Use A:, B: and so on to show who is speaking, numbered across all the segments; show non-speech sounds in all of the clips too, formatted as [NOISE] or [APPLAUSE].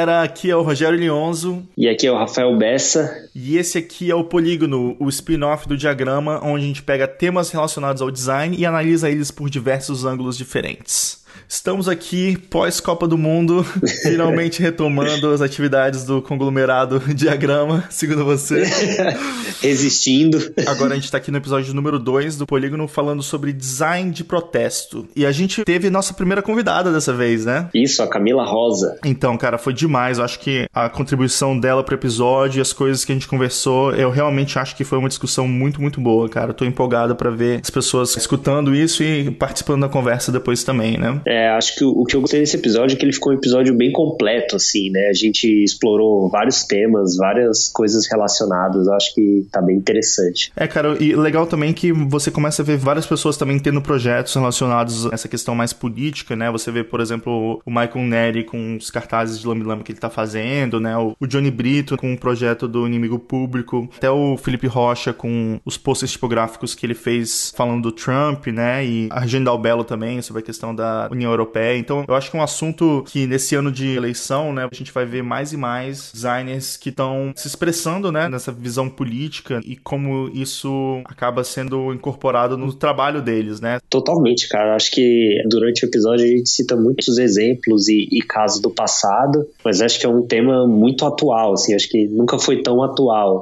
A: Galera, aqui é o Rogério Lionzo.
B: E aqui é o Rafael Bessa.
A: E esse aqui é o Polígono, o spin-off do diagrama, onde a gente pega temas relacionados ao design e analisa eles por diversos ângulos diferentes. Estamos aqui pós-Copa do Mundo, [LAUGHS] finalmente retomando as atividades do conglomerado [LAUGHS] Diagrama, segundo você. [LAUGHS]
B: Resistindo.
A: Agora a gente está aqui no episódio número 2 do Polígono falando sobre design de protesto. E a gente teve nossa primeira convidada dessa vez, né?
B: Isso, a Camila Rosa.
A: Então, cara, foi demais. Eu acho que a contribuição dela pro episódio e as coisas que a gente conversou, eu realmente acho que foi uma discussão muito, muito boa, cara. Eu tô empolgado para ver as pessoas escutando isso e participando da conversa depois também, né?
B: É, acho que o, o que eu gostei desse episódio é que ele ficou um episódio bem completo, assim, né? A gente explorou vários temas, várias coisas relacionadas. Eu acho que tá bem interessante.
A: É, cara, e legal também que você começa a ver várias pessoas também tendo projetos relacionados a essa questão mais política, né? Você vê, por exemplo, o Michael Neri com os cartazes de Lambi Lambi que ele tá fazendo, né? O Johnny Brito com o projeto do Inimigo Público, até o Felipe Rocha com os posters tipográficos que ele fez falando do Trump, né? E a Agenda Belo também sobre a questão da União Europeia. Então, eu acho que é um assunto que nesse ano de eleição, né, a gente vai ver mais e mais designers que estão se expressando, né, nessa visão política e como isso acaba sendo incorporado no trabalho deles, né?
B: Totalmente, cara. Acho que durante o episódio a gente cita muitos exemplos e, e casos do passado, mas acho que é um tema muito atual, assim, acho que nunca foi tão atual.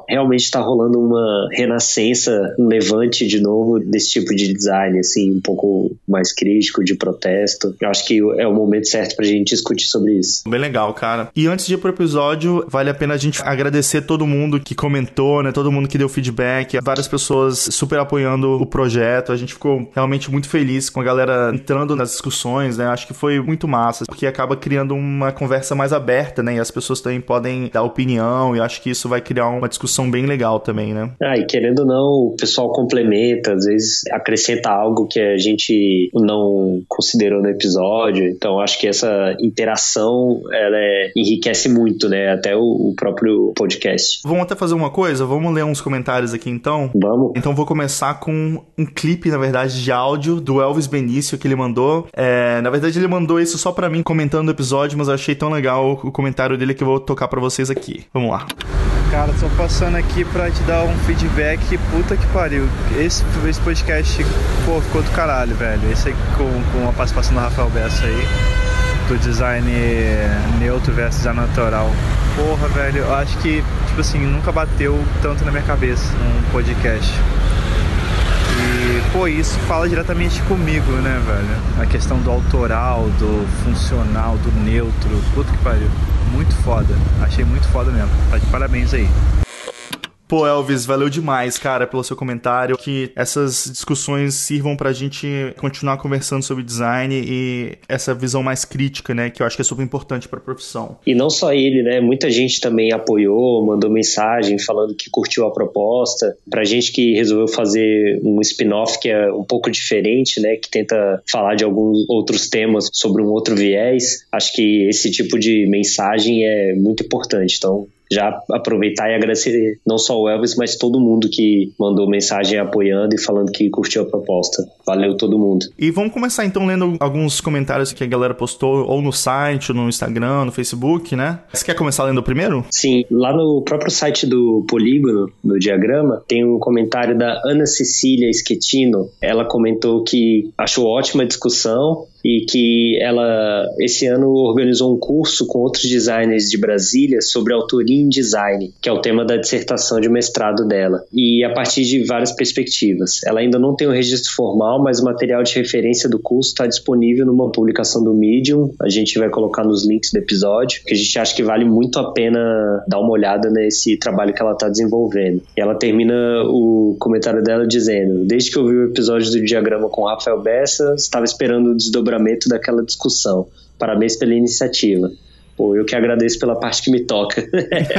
B: Realmente está rolando uma renascença, um levante de novo desse tipo de design, assim, um pouco mais crítico, de protesto. Eu acho que é o momento certo pra gente discutir sobre isso.
A: Bem legal, cara. E antes de ir pro episódio, vale a pena a gente agradecer todo mundo que comentou, né? Todo mundo que deu feedback, várias pessoas super apoiando o projeto. A gente ficou realmente muito feliz com a galera entrando nas discussões, né? Acho que foi muito massa, porque acaba criando uma conversa mais aberta, né? E as pessoas também podem dar opinião, e acho que isso vai criar uma discussão bem legal também, né?
B: Ah, e querendo ou não, o pessoal complementa, às vezes acrescenta algo que a gente não considerou no episódio. Então acho que essa interação ela é, enriquece muito, né? Até o, o, próprio podcast.
A: Vamos até fazer uma coisa? Vamos ler uns comentários aqui então?
B: Vamos.
A: Então vou começar com um clipe, na verdade, de áudio do Elvis Benício que ele mandou. É, na verdade, ele mandou isso só para mim comentando o episódio, mas eu achei tão legal o comentário dele que eu vou tocar para vocês aqui. Vamos lá.
C: Cara, tô passando aqui pra te dar um feedback. Puta que pariu. Esse, esse podcast, pô, ficou do caralho, velho. Esse aqui com, com a participação do Rafael Bessa aí. Do design neutro versus design natural. Porra, velho, eu acho que, tipo assim, nunca bateu tanto na minha cabeça um podcast. Pô, isso fala diretamente comigo, né, velho? A questão do autoral, do funcional, do neutro. Puta que pariu. Muito foda. Achei muito foda mesmo. Tá de parabéns aí.
A: Pô, Elvis, valeu demais, cara, pelo seu comentário. Que essas discussões sirvam pra gente continuar conversando sobre design e essa visão mais crítica, né? Que eu acho que é super importante pra profissão.
B: E não só ele, né? Muita gente também apoiou, mandou mensagem falando que curtiu a proposta. Pra gente que resolveu fazer um spin-off que é um pouco diferente, né? Que tenta falar de alguns outros temas sobre um outro viés. Acho que esse tipo de mensagem é muito importante. Então, já aproveitar e agradecer não só o Elvis, mas todo mundo que mandou mensagem apoiando e falando que curtiu a proposta. Valeu todo mundo.
A: E vamos começar então lendo alguns comentários que a galera postou ou no site, ou no Instagram, no Facebook, né? Você quer começar lendo o primeiro?
B: Sim, lá no próprio site do Polígono, do Diagrama, tem um comentário da Ana Cecília Schettino. Ela comentou que achou ótima a discussão e que ela esse ano organizou um curso com outros designers de Brasília sobre autoria em design, que é o tema da dissertação de mestrado dela, e a partir de várias perspectivas. Ela ainda não tem um registro formal, mas o material de referência do curso está disponível numa publicação do Medium. A gente vai colocar nos links do episódio, que a gente acha que vale muito a pena dar uma olhada nesse trabalho que ela está desenvolvendo. E ela termina o comentário dela dizendo: Desde que eu vi o episódio do diagrama com Rafael Bessa, estava esperando o desdobramento daquela discussão. Parabéns pela iniciativa. Pô, eu que agradeço pela parte que me toca.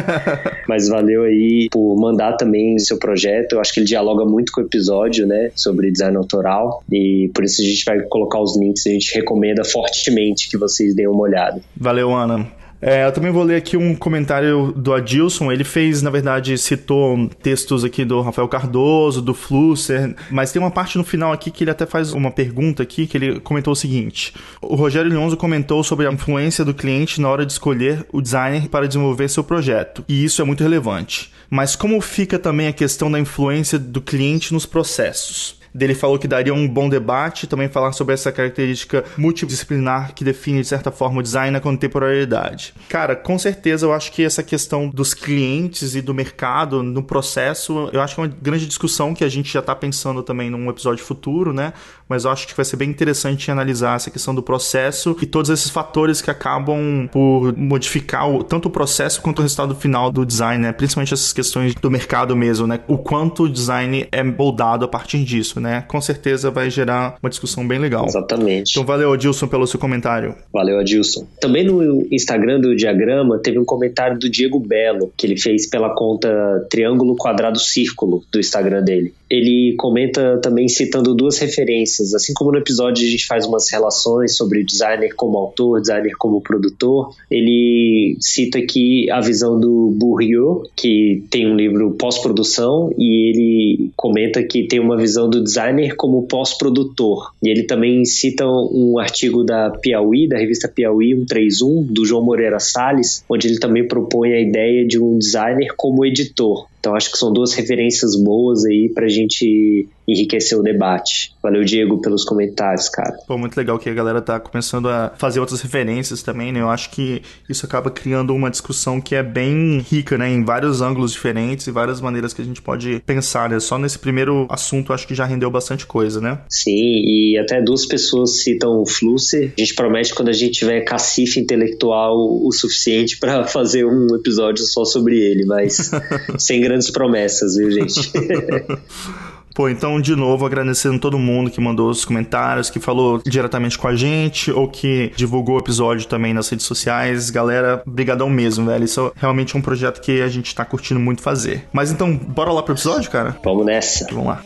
B: [LAUGHS] Mas valeu aí por mandar também o seu projeto. Eu acho que ele dialoga muito com o episódio, né? Sobre design autoral. E por isso a gente vai colocar os links. A gente recomenda fortemente que vocês deem uma olhada.
A: Valeu, Ana. É, eu também vou ler aqui um comentário do Adilson. Ele fez, na verdade, citou textos aqui do Rafael Cardoso, do Flusser, mas tem uma parte no final aqui que ele até faz uma pergunta aqui, que ele comentou o seguinte. O Rogério Leonzo comentou sobre a influência do cliente na hora de escolher o designer para desenvolver seu projeto, e isso é muito relevante. Mas como fica também a questão da influência do cliente nos processos? Dele falou que daria um bom debate, também falar sobre essa característica multidisciplinar que define, de certa forma, o design na contemporaneidade. Cara, com certeza eu acho que essa questão dos clientes e do mercado no processo, eu acho que é uma grande discussão que a gente já está pensando também num episódio futuro, né? Mas eu acho que vai ser bem interessante analisar essa questão do processo e todos esses fatores que acabam por modificar o, tanto o processo quanto o resultado final do design, né? Principalmente essas questões do mercado mesmo, né? O quanto o design é moldado a partir disso né? Com certeza vai gerar uma discussão bem legal.
B: Exatamente.
A: Então valeu, Adilson, pelo seu comentário.
B: Valeu, Adilson. Também no Instagram do Diagrama teve um comentário do Diego Belo, que ele fez pela conta Triângulo Quadrado Círculo do Instagram dele ele comenta também citando duas referências. Assim como no episódio a gente faz umas relações sobre designer como autor, designer como produtor, ele cita aqui a visão do Bourriot, que tem um livro pós-produção, e ele comenta que tem uma visão do designer como pós-produtor. E ele também cita um artigo da Piauí, da revista Piauí 131, do João Moreira Salles, onde ele também propõe a ideia de um designer como editor. Então acho que são duas referências boas aí pra gente enriquecer o debate. Valeu, Diego, pelos comentários, cara.
A: Pô, muito legal que a galera tá começando a fazer outras referências também, né? Eu acho que isso acaba criando uma discussão que é bem rica, né? Em vários ângulos diferentes e várias maneiras que a gente pode pensar, né? Só nesse primeiro assunto acho que já rendeu bastante coisa, né?
B: Sim, e até duas pessoas citam o Flusser. A gente promete quando a gente tiver cacife intelectual o suficiente para [LAUGHS] fazer um episódio só sobre ele, mas [LAUGHS] sem grandes promessas, viu, gente? [LAUGHS]
A: Pô, então, de novo, agradecendo todo mundo que mandou os comentários, que falou diretamente com a gente, ou que divulgou o episódio também nas redes sociais. Galera, brigadão mesmo, velho. Isso é realmente um projeto que a gente tá curtindo muito fazer. Mas então, bora lá pro episódio, cara?
B: Vamos nessa.
A: Vamos lá.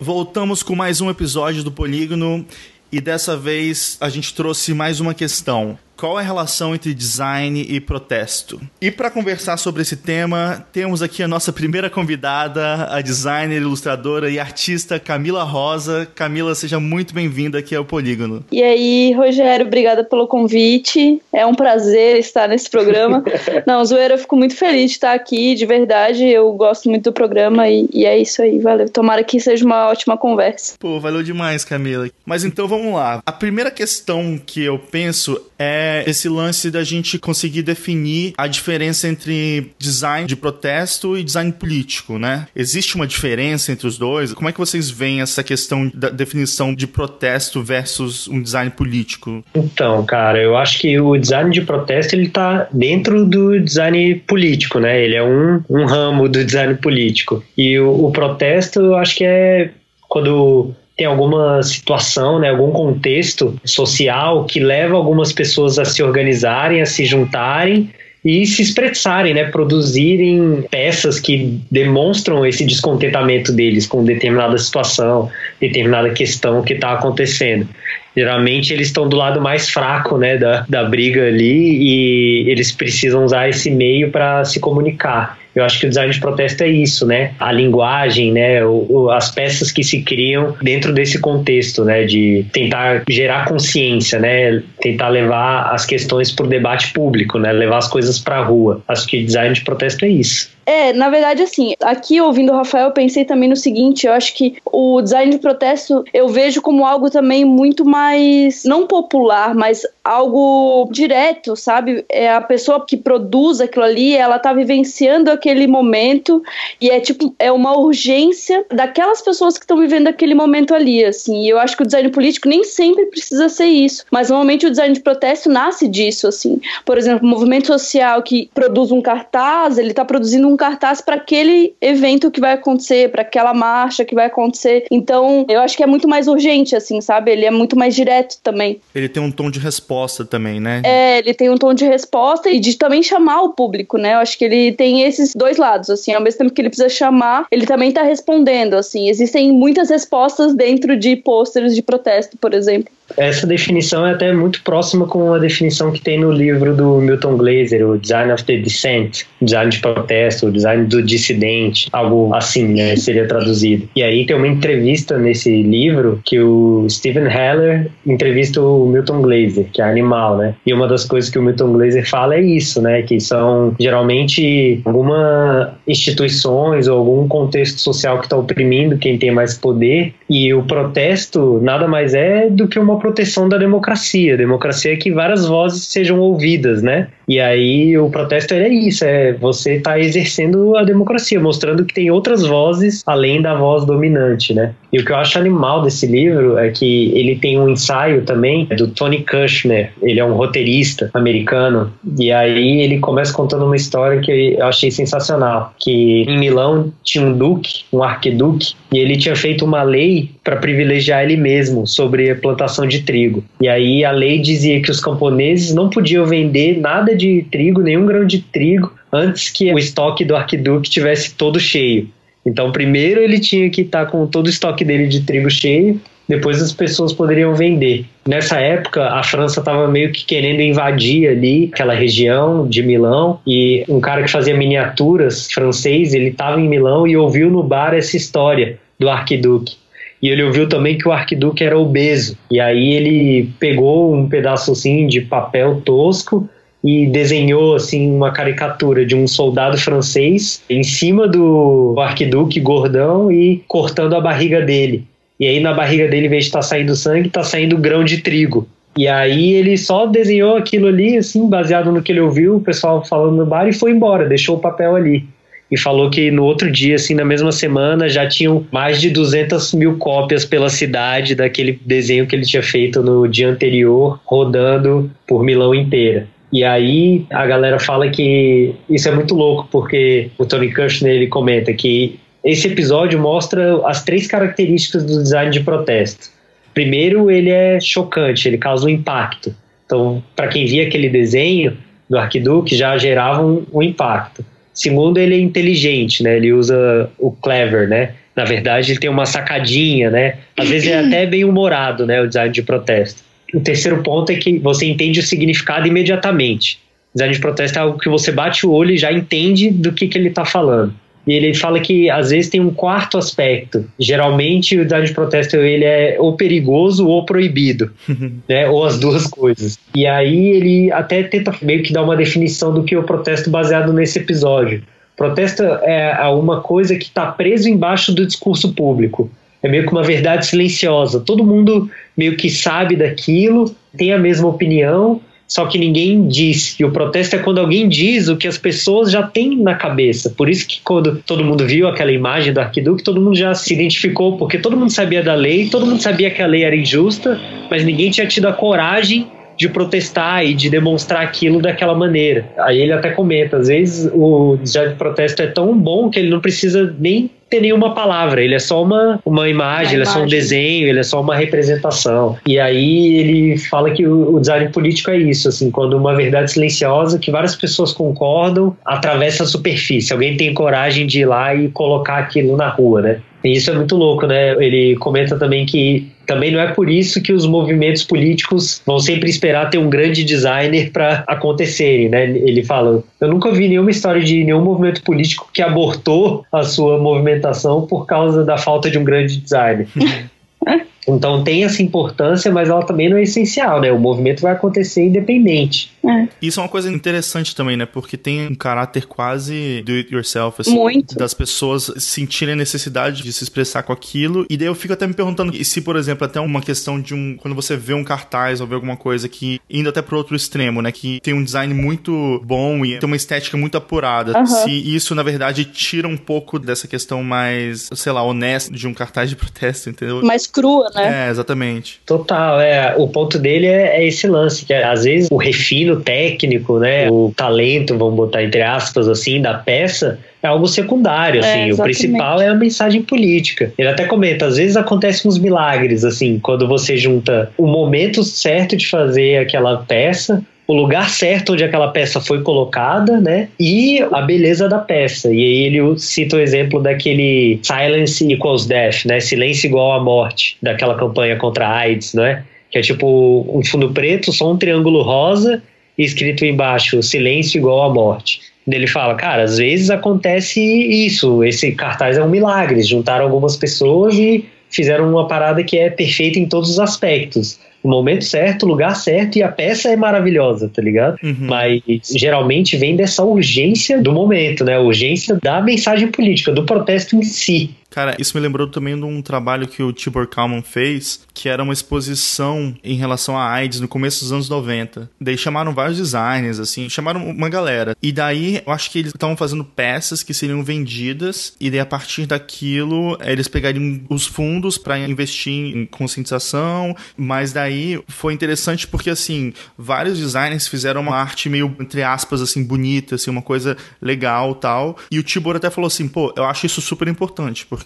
A: Voltamos com mais um episódio do Polígono e dessa vez a gente trouxe mais uma questão. Qual é a relação entre design e protesto? E para conversar sobre esse tema, temos aqui a nossa primeira convidada, a designer, ilustradora e artista Camila Rosa. Camila, seja muito bem-vinda aqui ao Polígono.
D: E aí, Rogério, obrigada pelo convite. É um prazer estar nesse programa. [LAUGHS] Não, zoeira, eu fico muito feliz de estar aqui, de verdade. Eu gosto muito do programa e, e é isso aí, valeu. Tomara que seja uma ótima conversa.
A: Pô, valeu demais, Camila. Mas então vamos lá. A primeira questão que eu penso é esse lance da gente conseguir definir a diferença entre design de protesto e design político, né? Existe uma diferença entre os dois? Como é que vocês veem essa questão da definição de protesto versus um design político?
B: Então, cara, eu acho que o design de protesto ele tá dentro do design político, né? Ele é um, um ramo do design político. E o, o protesto, eu acho que é quando tem alguma situação, né, algum contexto social que leva algumas pessoas a se organizarem, a se juntarem e se expressarem, né, produzirem peças que demonstram esse descontentamento deles com determinada situação, determinada questão que está acontecendo. Geralmente eles estão do lado mais fraco, né, da, da briga ali e eles precisam usar esse meio para se comunicar. Eu acho que o design de protesto é isso, né? A linguagem, né? O, o, as peças que se criam dentro desse contexto, né? De tentar gerar consciência, né? Tentar levar as questões para o debate público, né? Levar as coisas para a rua. Acho que design de protesto é isso.
D: É, na verdade, assim, aqui ouvindo o Rafael, eu pensei também no seguinte: eu acho que o design de protesto eu vejo como algo também muito mais, não popular, mas algo direto, sabe? É a pessoa que produz aquilo ali, ela tá vivenciando aquele momento e é tipo, é uma urgência daquelas pessoas que estão vivendo aquele momento ali, assim. E eu acho que o design político nem sempre precisa ser isso, mas normalmente o design de protesto nasce disso, assim. Por exemplo, o movimento social que produz um cartaz, ele tá produzindo um cartaz para aquele evento que vai acontecer, para aquela marcha que vai acontecer. Então, eu acho que é muito mais urgente, assim, sabe? Ele é muito mais direto também.
A: Ele tem um tom de resposta também, né?
D: É, ele tem um tom de resposta e de também chamar o público, né? Eu acho que ele tem esses esses dois lados, assim, ao mesmo tempo que ele precisa chamar, ele também tá respondendo, assim, existem muitas respostas dentro de pôsteres de protesto, por exemplo.
B: Essa definição é até muito próxima com a definição que tem no livro do Milton Glaser, o Design of the Dissent, design de protesto, o design do dissidente, algo assim, né, seria traduzido. E aí tem uma entrevista nesse livro que o Stephen Heller entrevista o Milton Glaser, que é animal, né? E uma das coisas que o Milton Glaser fala é isso, né, que são geralmente alguma instituições ou algum contexto social que está oprimindo quem tem mais poder e o protesto nada mais é do que uma proteção da democracia. Democracia é que várias vozes sejam ouvidas, né? E aí o protesto é isso, é você está exercendo a democracia, mostrando que tem outras vozes além da voz dominante, né? E o que eu acho animal desse livro é que ele tem um ensaio também do Tony Kushner, ele é um roteirista americano, e aí ele começa contando uma história que eu achei sensacional, que em Milão tinha um duque, um arquiduque, e ele tinha feito uma lei para privilegiar ele mesmo sobre a plantação de trigo. E aí a lei dizia que os camponeses não podiam vender nada de trigo, nenhum grão de trigo, antes que o estoque do arquiduque tivesse todo cheio. Então, primeiro ele tinha que estar tá com todo o estoque dele de trigo cheio, depois as pessoas poderiam vender. Nessa época, a França estava meio que querendo invadir ali aquela região de Milão e um cara que fazia miniaturas francês, ele estava em Milão e ouviu no bar essa história do arquiduque. E ele ouviu também que o arquiduque era obeso. E aí ele pegou um pedaço assim de papel tosco e desenhou assim uma caricatura de um soldado francês em cima do arquiduque gordão e cortando a barriga dele. E aí na barriga dele, em vez de estar tá saindo sangue, está saindo grão de trigo. E aí ele só desenhou aquilo ali, assim, baseado no que ele ouviu, o pessoal falando no bar, e foi embora, deixou o papel ali. E falou que no outro dia, assim, na mesma semana, já tinham mais de 200 mil cópias pela cidade daquele desenho que ele tinha feito no dia anterior, rodando por Milão inteira. E aí a galera fala que isso é muito louco, porque o Tony Kushner ele comenta que esse episódio mostra as três características do design de protesto. Primeiro, ele é chocante, ele causa um impacto. Então, para quem via aquele desenho do Arquiduque, já gerava um, um, impacto. Segundo, ele é inteligente, né? Ele usa o clever, né? Na verdade, ele tem uma sacadinha, né? Às vezes é [CLEARS THROAT] até bem humorado, né? O design de protesto. O terceiro ponto é que você entende o significado imediatamente. Design de protesto é algo que você bate o olho e já entende do que, que ele está falando. E ele fala que às vezes tem um quarto aspecto. Geralmente o design de protesto ele é ou perigoso ou proibido, [LAUGHS] né? Ou as duas coisas. E aí ele até tenta meio que dar uma definição do que é o protesto baseado nesse episódio. Protesto é uma coisa que está preso embaixo do discurso público. É meio que uma verdade silenciosa. Todo mundo meio que sabe daquilo, tem a mesma opinião, só que ninguém diz. E o protesto é quando alguém diz o que as pessoas já têm na cabeça. Por isso que quando todo mundo viu aquela imagem do arquiduque, todo mundo já se identificou, porque todo mundo sabia da lei, todo mundo sabia que a lei era injusta, mas ninguém tinha tido a coragem de protestar e de demonstrar aquilo daquela maneira. Aí ele até comenta, às vezes o design de protesto é tão bom que ele não precisa nem ter nenhuma palavra, ele é só uma, uma imagem, ele é só um desenho, ele é só uma representação. E aí ele fala que o, o, design político é isso, assim, quando uma verdade silenciosa que várias pessoas concordam atravessa a superfície. Alguém tem coragem de ir lá e colocar aquilo na rua, né? E isso é muito louco, né? Ele comenta também que também não é por isso que os movimentos políticos vão sempre esperar ter um grande designer para acontecerem, né? Ele fala: eu nunca vi nenhuma história de nenhum movimento político que abortou a sua movimentação por causa da falta de um grande designer. [LAUGHS] Então tem essa importância, mas ela também não é essencial, né? O movimento vai acontecer independente.
A: É. Isso é uma coisa interessante também, né? Porque tem um caráter quase do it yourself, assim,
D: Muito.
A: das pessoas sentirem a necessidade de se expressar com aquilo. E daí eu fico até me perguntando se, por exemplo, até uma questão de um. Quando você vê um cartaz ou vê alguma coisa que indo até pro outro extremo, né? Que tem um design muito bom e tem uma estética muito apurada. Uhum. Se isso, na verdade, tira um pouco dessa questão mais, sei lá, honesta de um cartaz de [LAUGHS] protesto, entendeu?
D: Mais crua, né?
A: Né? É, exatamente.
B: Total, é. O ponto dele é, é esse lance, que às vezes o refino técnico, né? O talento, vamos botar entre aspas assim, da peça é algo secundário, assim. É, o principal é a mensagem política. Ele até comenta, às vezes acontecem uns milagres, assim, quando você junta o momento certo de fazer aquela peça o lugar certo onde aquela peça foi colocada, né? E a beleza da peça. E aí ele cita o exemplo daquele Silence equals death, né? Silêncio igual à morte, daquela campanha contra a AIDS, né? Que é tipo um fundo preto, só um triângulo rosa e escrito embaixo silêncio igual à morte. Ele fala, cara, às vezes acontece isso, esse cartaz é um milagre, juntaram algumas pessoas e fizeram uma parada que é perfeita em todos os aspectos. No momento certo, lugar certo e a peça é maravilhosa, tá ligado? Uhum. Mas geralmente vem dessa urgência do momento, né? A urgência da mensagem política, do protesto em si.
A: Cara, isso me lembrou também de um trabalho que o Tibor Kalman fez, que era uma exposição em relação à AIDS no começo dos anos 90. Daí chamaram vários designers, assim, chamaram uma galera. E daí, eu acho que eles estavam fazendo peças que seriam vendidas, e daí a partir daquilo, eles pegariam os fundos para investir em conscientização, mas daí foi interessante porque, assim, vários designers fizeram uma arte meio, entre aspas, assim, bonita, assim, uma coisa legal tal. E o Tibor até falou assim, pô, eu acho isso super importante, porque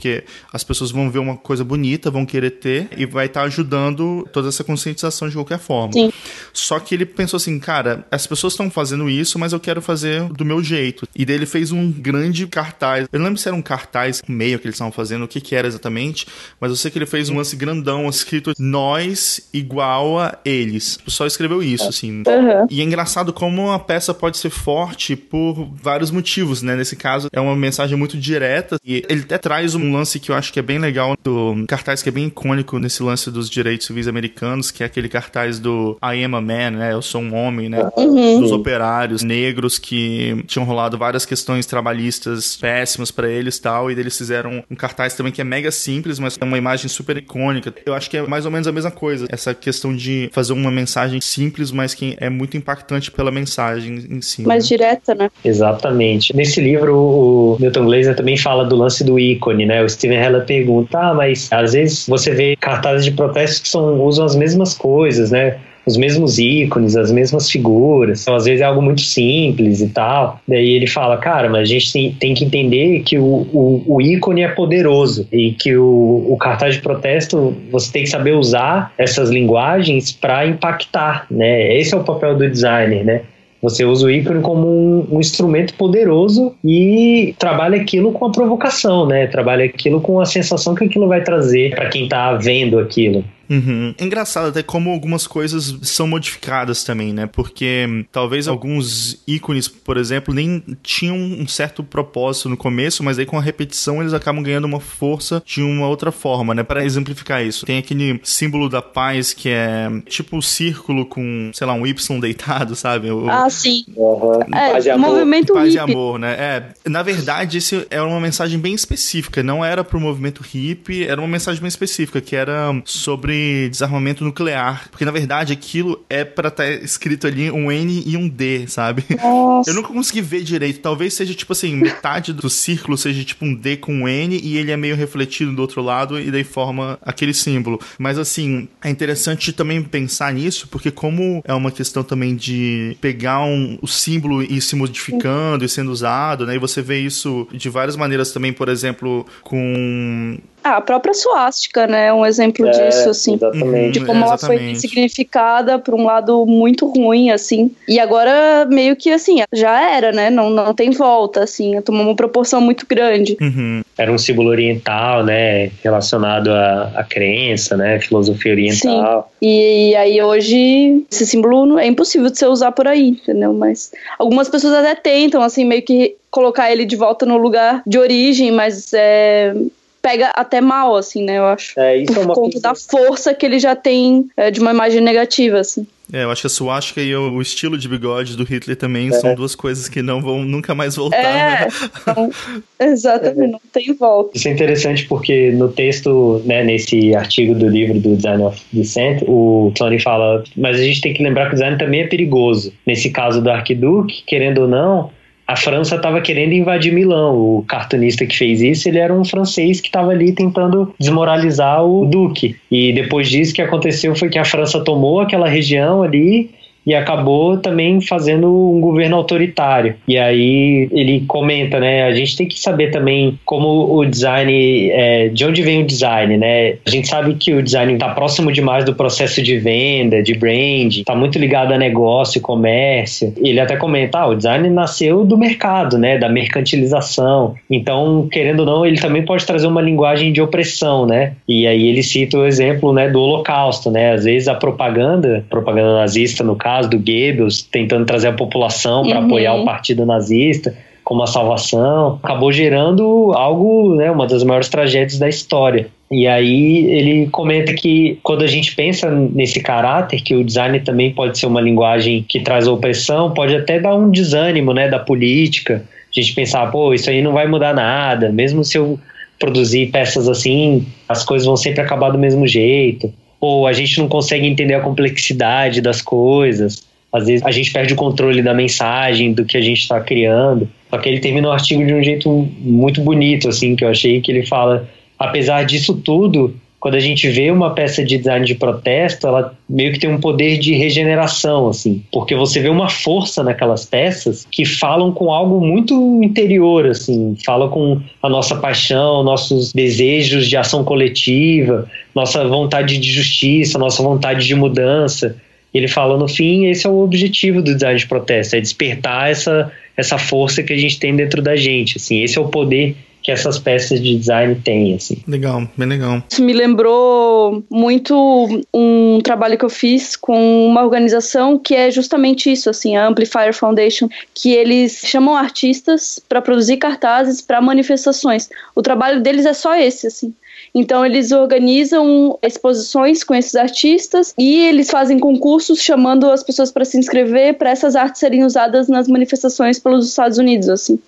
A: as pessoas vão ver uma coisa bonita, vão querer ter e vai estar tá ajudando toda essa conscientização de qualquer forma. Sim. Só que ele pensou assim, cara, as pessoas estão fazendo isso, mas eu quero fazer do meu jeito. E daí ele fez um grande cartaz. Eu não lembro se era um cartaz meio que eles estavam fazendo, o que que era exatamente, mas eu sei que ele fez um lance grandão escrito nós igual a eles. Só escreveu isso, assim. Uhum. E é engraçado como a peça pode ser forte por vários motivos, né? Nesse caso, é uma mensagem muito direta e ele até traz um lance que eu acho que é bem legal do cartaz que é bem icônico nesse lance dos direitos civis americanos, que é aquele cartaz do I am a man, né? Eu sou um homem, né? Uhum. Dos operários negros que tinham rolado várias questões trabalhistas péssimas para eles tal, e eles fizeram um cartaz também que é mega simples, mas é uma imagem super icônica. Eu acho que é mais ou menos a mesma coisa. Essa questão de fazer uma mensagem simples, mas que é muito impactante pela mensagem em si.
D: Mais né? direta, né?
B: Exatamente. Nesse livro, o Milton Glaser também fala do lance do ícone, né? O Steven Heller pergunta, ah, mas às vezes você vê cartazes de protesto que são, usam as mesmas coisas, né? os mesmos ícones, as mesmas figuras. Então, às vezes é algo muito simples e tal. Daí ele fala, cara, mas a gente tem, que entender que o, o, o ícone é poderoso e que o, o, cartaz de protesto você tem que saber usar essas linguagens para impactar, né? Esse é o papel do designer, né? Você usa o ícone como um, um, instrumento poderoso e trabalha aquilo com a provocação, né? Trabalha aquilo com a sensação que aquilo vai trazer para quem está vendo aquilo.
A: Uhum. É engraçado até como algumas coisas são modificadas também, né? Porque hum, talvez alguns ícones, por exemplo, nem tinham um certo propósito no começo, mas aí com a repetição eles acabam ganhando uma força de uma outra forma, né? Para exemplificar isso, tem aquele símbolo da paz que é tipo o um círculo com, sei lá, um Y deitado, sabe? O...
D: Ah, sim. Uhum. É, paz movimento
A: Paz hippie. de amor, né? É, na verdade, isso é uma mensagem bem específica, não era pro movimento hippie, era uma mensagem bem específica, que era sobre desarmamento nuclear. Porque, na verdade, aquilo é para estar tá escrito ali um N e um D, sabe? Nossa. Eu nunca consegui ver direito. Talvez seja, tipo assim, metade do círculo seja tipo um D com um N e ele é meio refletido do outro lado e daí forma aquele símbolo. Mas, assim, é interessante também pensar nisso, porque como é uma questão também de pegar um, o símbolo e se modificando e sendo usado, né? E você vê isso de várias maneiras também, por exemplo, com
D: ah, a própria suástica, né? É um exemplo é, disso, assim. Exatamente. De como ela foi significada por um lado muito ruim, assim. E agora, meio que assim, já era, né? Não, não tem volta, assim. Tomou uma proporção muito grande.
B: Uhum. Era um símbolo oriental, né? Relacionado à, à crença, né? Filosofia oriental.
D: Sim. E, e aí hoje, esse símbolo é impossível de você usar por aí, entendeu? Mas algumas pessoas até tentam, assim, meio que colocar ele de volta no lugar de origem, mas é pega até mal, assim, né? Eu acho. É, isso por é uma conta da força que ele já tem é, de uma imagem negativa, assim.
A: É, eu acho que a suástica e o, estilo de bigode do Hitler também é. são duas coisas que não vão nunca mais voltar. É,
D: né? então, [LAUGHS] exatamente, é. não tem volta.
B: Isso é interessante porque no texto, né, nesse artigo do livro do Design of Dissent, o Tony fala, mas a gente tem que lembrar que o design também é perigoso. Nesse caso do Arquiduque, querendo ou não, a França estava querendo invadir Milão. O cartunista que fez isso, ele era um francês que estava ali tentando desmoralizar o duque. E depois disso, o que aconteceu foi que a França tomou aquela região ali e acabou também fazendo um governo autoritário. E aí ele comenta, né? A gente tem que saber também como o design, é, de onde vem o design, né? A gente sabe que o design está próximo demais do processo de venda, de brand, está muito ligado a negócio, comércio. Ele até comenta, ah, o design nasceu do mercado, né? Da mercantilização. Então, querendo ou não, ele também pode trazer uma linguagem de opressão, né? E aí ele cita o exemplo, né, do Holocausto, né? Às vezes a propaganda, propaganda nazista no caso do Goebbels, tentando trazer a população para uhum. apoiar o partido nazista como a salvação, acabou gerando algo, né, uma das maiores tragédias da história. E aí ele comenta que quando a gente pensa nesse caráter, que o design também pode ser uma linguagem que traz opressão, pode até dar um desânimo, né, da política. A gente pensar, pô, isso aí não vai mudar nada, mesmo se eu produzir peças assim, as coisas vão sempre acabar do mesmo jeito. Ou a gente não consegue entender a complexidade das coisas. Às vezes a gente perde o controle da mensagem, do que a gente está criando. Só que ele termina o artigo de um jeito muito bonito, assim, que eu achei que ele fala, apesar disso tudo, quando a gente vê uma peça de design de protesto, ela meio que tem um poder de regeneração, assim, porque você vê uma força naquelas peças que falam com algo muito interior, assim, falam com a nossa paixão, nossos desejos de ação coletiva, nossa vontade de justiça, nossa vontade de mudança. Ele fala, no fim, esse é o objetivo do design de protesto, é despertar essa, essa força que a gente tem dentro da gente, assim, esse é o poder que essas peças de design têm, assim.
A: Legal, bem legal.
D: Isso me lembrou muito um trabalho que eu fiz com uma organização que é justamente isso, assim, a Amplifier Foundation, que eles chamam artistas para produzir cartazes para manifestações. O trabalho deles é só esse, assim. Então eles organizam exposições com esses artistas e eles fazem concursos chamando as pessoas para se inscrever para essas artes serem usadas nas manifestações pelos Estados Unidos, assim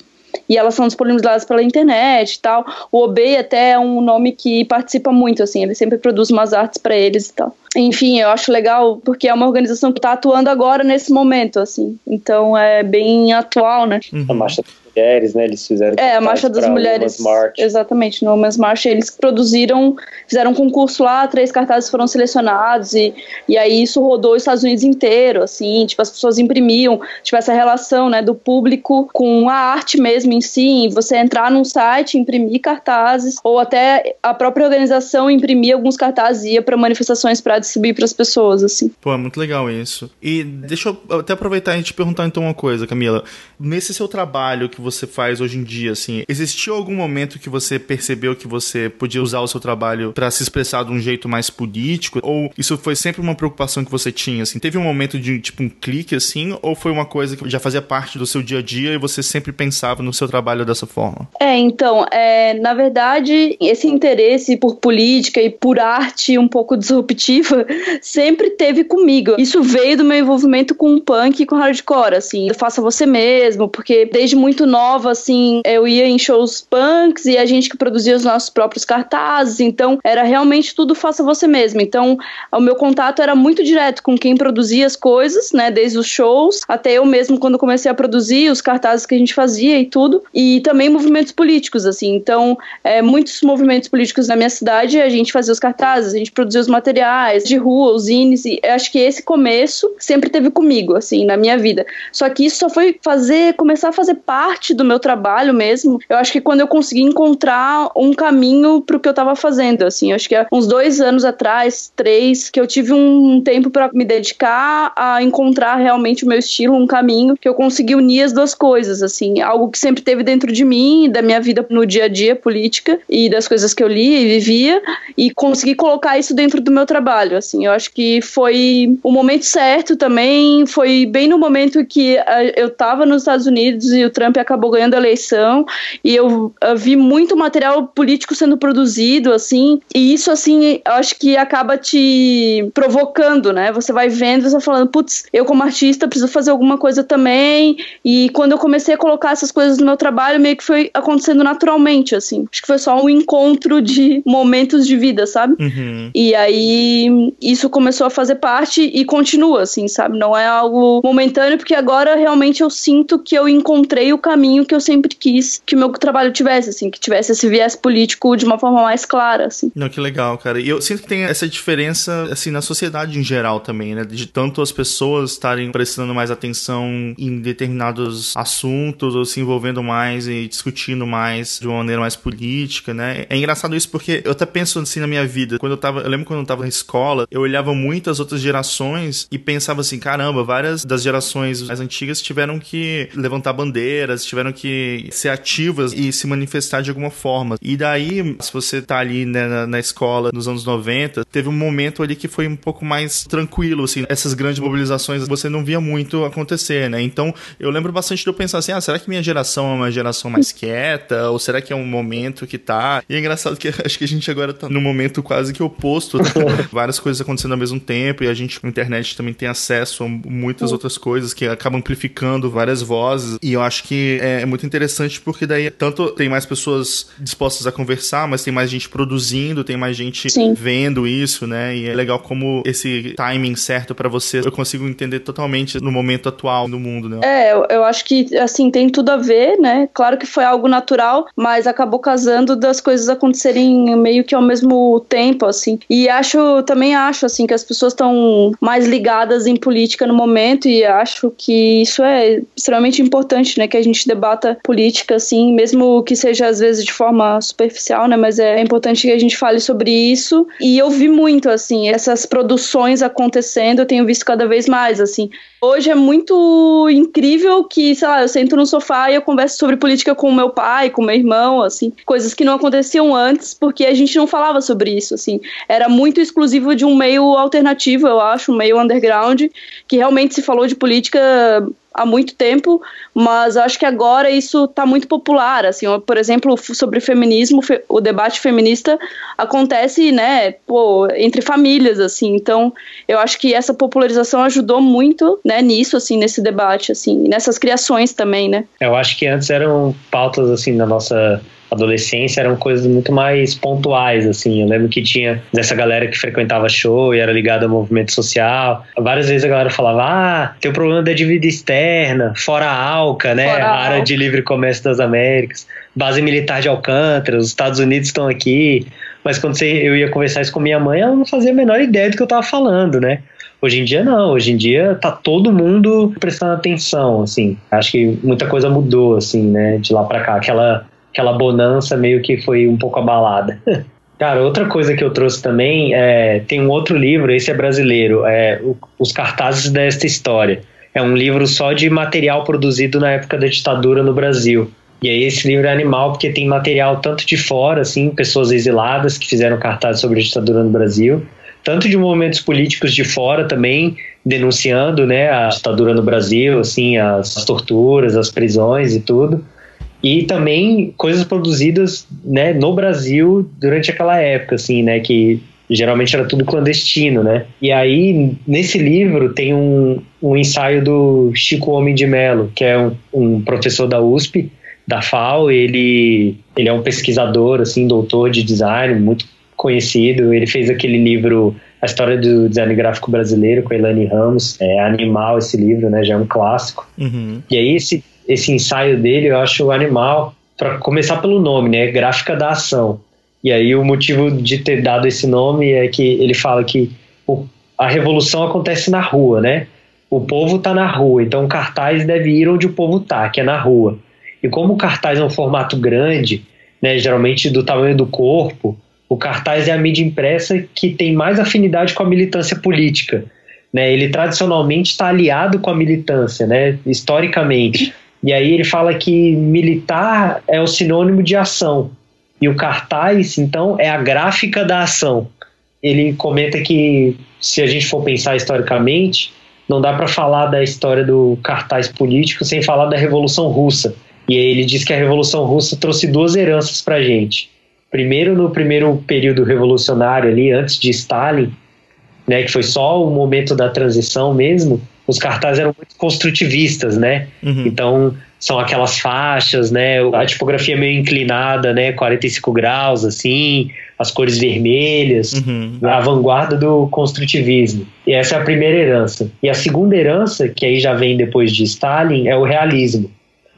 D: e elas são disponibilizadas pela internet e tal. O Obey até é um nome que participa muito, assim, ele sempre produz umas artes para eles e tal. Enfim, eu acho legal porque é uma organização que está atuando agora nesse momento, assim. Então é bem atual, né?
B: Uhum. Mulheres, né? Eles fizeram.
D: É, a Marcha das Mulheres. Exatamente, no Women's March. Eles produziram, fizeram um concurso lá, três cartazes foram selecionados, e, e aí isso rodou os Estados Unidos inteiro, assim, tipo, as pessoas imprimiam, tipo, essa relação, né, do público com a arte mesmo em si, você entrar num site, imprimir cartazes, ou até a própria organização imprimir alguns cartazes e ia para manifestações para distribuir para as pessoas, assim.
A: Pô, é muito legal isso. E deixa eu até aproveitar e te perguntar então uma coisa, Camila. Nesse seu trabalho que você faz hoje em dia, assim, existiu algum momento que você percebeu que você podia usar o seu trabalho para se expressar de um jeito mais político? Ou isso foi sempre uma preocupação que você tinha, assim? Teve um momento de, tipo, um clique, assim? Ou foi uma coisa que já fazia parte do seu dia a dia e você sempre pensava no seu trabalho dessa forma?
D: É, então, é, na verdade, esse interesse por política e por arte um pouco disruptiva [LAUGHS] sempre teve comigo. Isso veio do meu envolvimento com punk e com hardcore, assim. Faça você mesmo, porque desde muito nova, assim, eu ia em shows punks e a gente que produzia os nossos próprios cartazes, então era realmente tudo faça você mesmo. Então, o meu contato era muito direto com quem produzia as coisas, né, desde os shows até eu mesmo quando comecei a produzir os cartazes que a gente fazia e tudo, e também movimentos políticos, assim. Então, é, muitos movimentos políticos na minha cidade, a gente fazia os cartazes, a gente produzia os materiais de rua, os zines, e acho que esse começo sempre teve comigo, assim, na minha vida. Só que isso só foi fazer, começar a fazer parte parte do meu trabalho mesmo, eu acho que quando eu consegui encontrar um caminho pro que eu tava fazendo, assim, acho que uns dois anos atrás, três, que eu tive um tempo para me dedicar a encontrar realmente o meu estilo, um caminho que eu consegui unir as duas coisas, assim, algo que sempre teve dentro de mim, da minha vida no dia a dia política e das coisas que eu li e vivia, e consegui colocar isso dentro do meu trabalho, assim, eu acho que foi o momento certo também, foi bem no momento que eu tava nos Estados Unidos e o Trump acabou acabou ganhando a eleição e eu, vi muito material político sendo produzido, assim, e isso, assim, eu acho que acaba te provocando, né? Você vai vendo, você vai falando, putz, eu como artista preciso fazer alguma coisa também, e quando eu comecei a colocar essas coisas no meu trabalho, meio que foi acontecendo naturalmente, assim. Acho que foi só um encontro de momentos de vida, sabe? Uhum. E aí isso começou a fazer parte e continua, assim, sabe? Não é algo momentâneo, porque agora realmente eu sinto que eu encontrei o caminho caminho que eu sempre quis que o meu trabalho tivesse, assim, que tivesse esse viés político de uma forma mais clara, assim.
A: Não, que legal, cara. E eu sinto que tem essa diferença, assim, na sociedade em geral também, né? De tanto as pessoas estarem prestando mais atenção em determinados assuntos ou se envolvendo mais e discutindo mais de uma maneira mais política, né? É engraçado isso porque eu até penso assim na minha vida. Quando eu tava, eu lembro quando eu tava na escola, eu olhava muitas outras gerações e pensava assim, caramba, várias das gerações mais antigas tiveram que levantar bandeiras, tiveram que ser ativas e se manifestar de alguma forma. E daí, se você tá ali né, na, na, escola nos anos 90, teve um momento ali que foi um pouco mais tranquilo, assim, essas grandes mobilizações você não via muito acontecer, né? Então, eu lembro bastante de eu pensar assim, ah, será que minha geração é uma geração mais [LAUGHS] quieta? Ou será que é um momento que tá? E é engraçado que [LAUGHS] acho que a gente agora tá num momento quase que oposto, né? [LAUGHS] várias coisas acontecendo ao mesmo tempo e a gente, na internet, também tem acesso a muitas outras coisas que acabam amplificando várias vozes. E eu acho que é muito interessante porque daí tanto tem mais pessoas dispostas a conversar, mas tem mais gente produzindo, tem mais gente Sim. vendo isso, né? E é legal como esse timing certo para você eu consigo entender totalmente no momento atual do mundo, né?
D: É, eu, eu acho que assim tem tudo a ver, né? Claro que foi algo natural, mas acabou casando das coisas acontecerem meio que ao mesmo tempo, assim. E acho, também acho, assim, que as pessoas estão mais ligadas em política no momento e acho que isso é extremamente importante, né? Que a gente debata política, assim, mesmo que seja às vezes de forma superficial, né? Mas é importante que a gente fale sobre isso. E eu vi muito, assim, essas produções acontecendo, eu tenho visto cada vez mais, assim. Hoje é muito incrível que, sei lá, eu sento no sofá e eu converso sobre política com meu pai, com meu irmão, assim, coisas que não aconteciam antes, porque a gente não falava sobre isso, assim. Era muito exclusivo de um meio alternativo, eu acho, um meio underground, que realmente se falou de política há muito tempo, mas acho que agora isso está muito popular, assim, por exemplo, sobre feminismo, o debate feminista acontece, né, pô, entre famílias, assim, então eu acho que essa popularização ajudou muito, né, nisso, assim, nesse debate, assim, nessas criações também, né.
B: Eu acho que antes eram pautas, assim, na nossa adolescência eram coisas muito mais pontuais, assim. Eu lembro que tinha dessa galera que frequentava show e era ligada ao movimento social. Várias vezes a galera falava: ah, tem o problema da dívida externa, fora a ALCA, né? Fora a área de livre comércio das Américas, base militar de Alcântara, os Estados Unidos estão aqui. Mas quando eu ia conversar isso com minha mãe, ela não fazia a menor ideia do que eu estava falando, né? Hoje em dia não, hoje em dia tá todo mundo prestando atenção, assim. Acho que muita coisa mudou, assim, né, de lá para cá. Aquela aquela bonança meio que foi um pouco abalada. [LAUGHS] Cara, outra coisa que eu trouxe também é tem um outro livro, esse é brasileiro, é Os Cartazes desta História. É um livro só de material produzido na época da ditadura no Brasil. E aí esse livro é animal porque tem material tanto de fora, assim, pessoas exiladas que fizeram cartazes sobre a ditadura no Brasil, tanto de movimentos políticos de fora também, denunciando, né, a ditadura no Brasil, assim, as, as torturas, as prisões e tudo e também coisas produzidas né, no Brasil durante aquela época, assim, né, que geralmente era tudo clandestino, né? E aí, nesse livro, tem um, um ensaio do Chico Homem de Mello, que é um, um professor da USP, da FAO, ele, ele é um pesquisador, assim, doutor de design, muito conhecido, ele fez aquele livro A História do Design Gráfico Brasileiro, com a Elane Ramos, é animal esse livro, né, já é um clássico. Uhum. E aí esse esse ensaio dele eu acho animal, para começar pelo nome, né? Gráfica da ação. E aí o motivo de ter dado esse nome é que ele fala que o, a revolução acontece na rua, né? O povo está na rua, então o cartaz deve ir onde o povo está, que é na rua. E como o cartaz é um formato grande, né, geralmente do tamanho do corpo, o cartaz é a mídia impressa que tem mais afinidade com a militância política. Né? Ele tradicionalmente está aliado com a militância, né? historicamente. E aí ele fala que militar é o sinônimo de ação. E o cartaz, então, é a gráfica da ação. Ele comenta que, se a gente for pensar historicamente, não dá para falar da história do cartaz político sem falar da Revolução Russa. E aí ele diz que a Revolução Russa trouxe duas heranças para a gente. Primeiro, no primeiro período revolucionário ali, antes de Stalin, né, que foi só o momento da transição mesmo, os cartazes eram muito construtivistas, né? Uhum. Então, são aquelas faixas, né? A tipografia meio inclinada, né? 45 graus, assim, as cores vermelhas, uhum. a vanguarda do construtivismo. E essa é a primeira herança. E a segunda herança, que aí já vem depois de Stalin, é o realismo.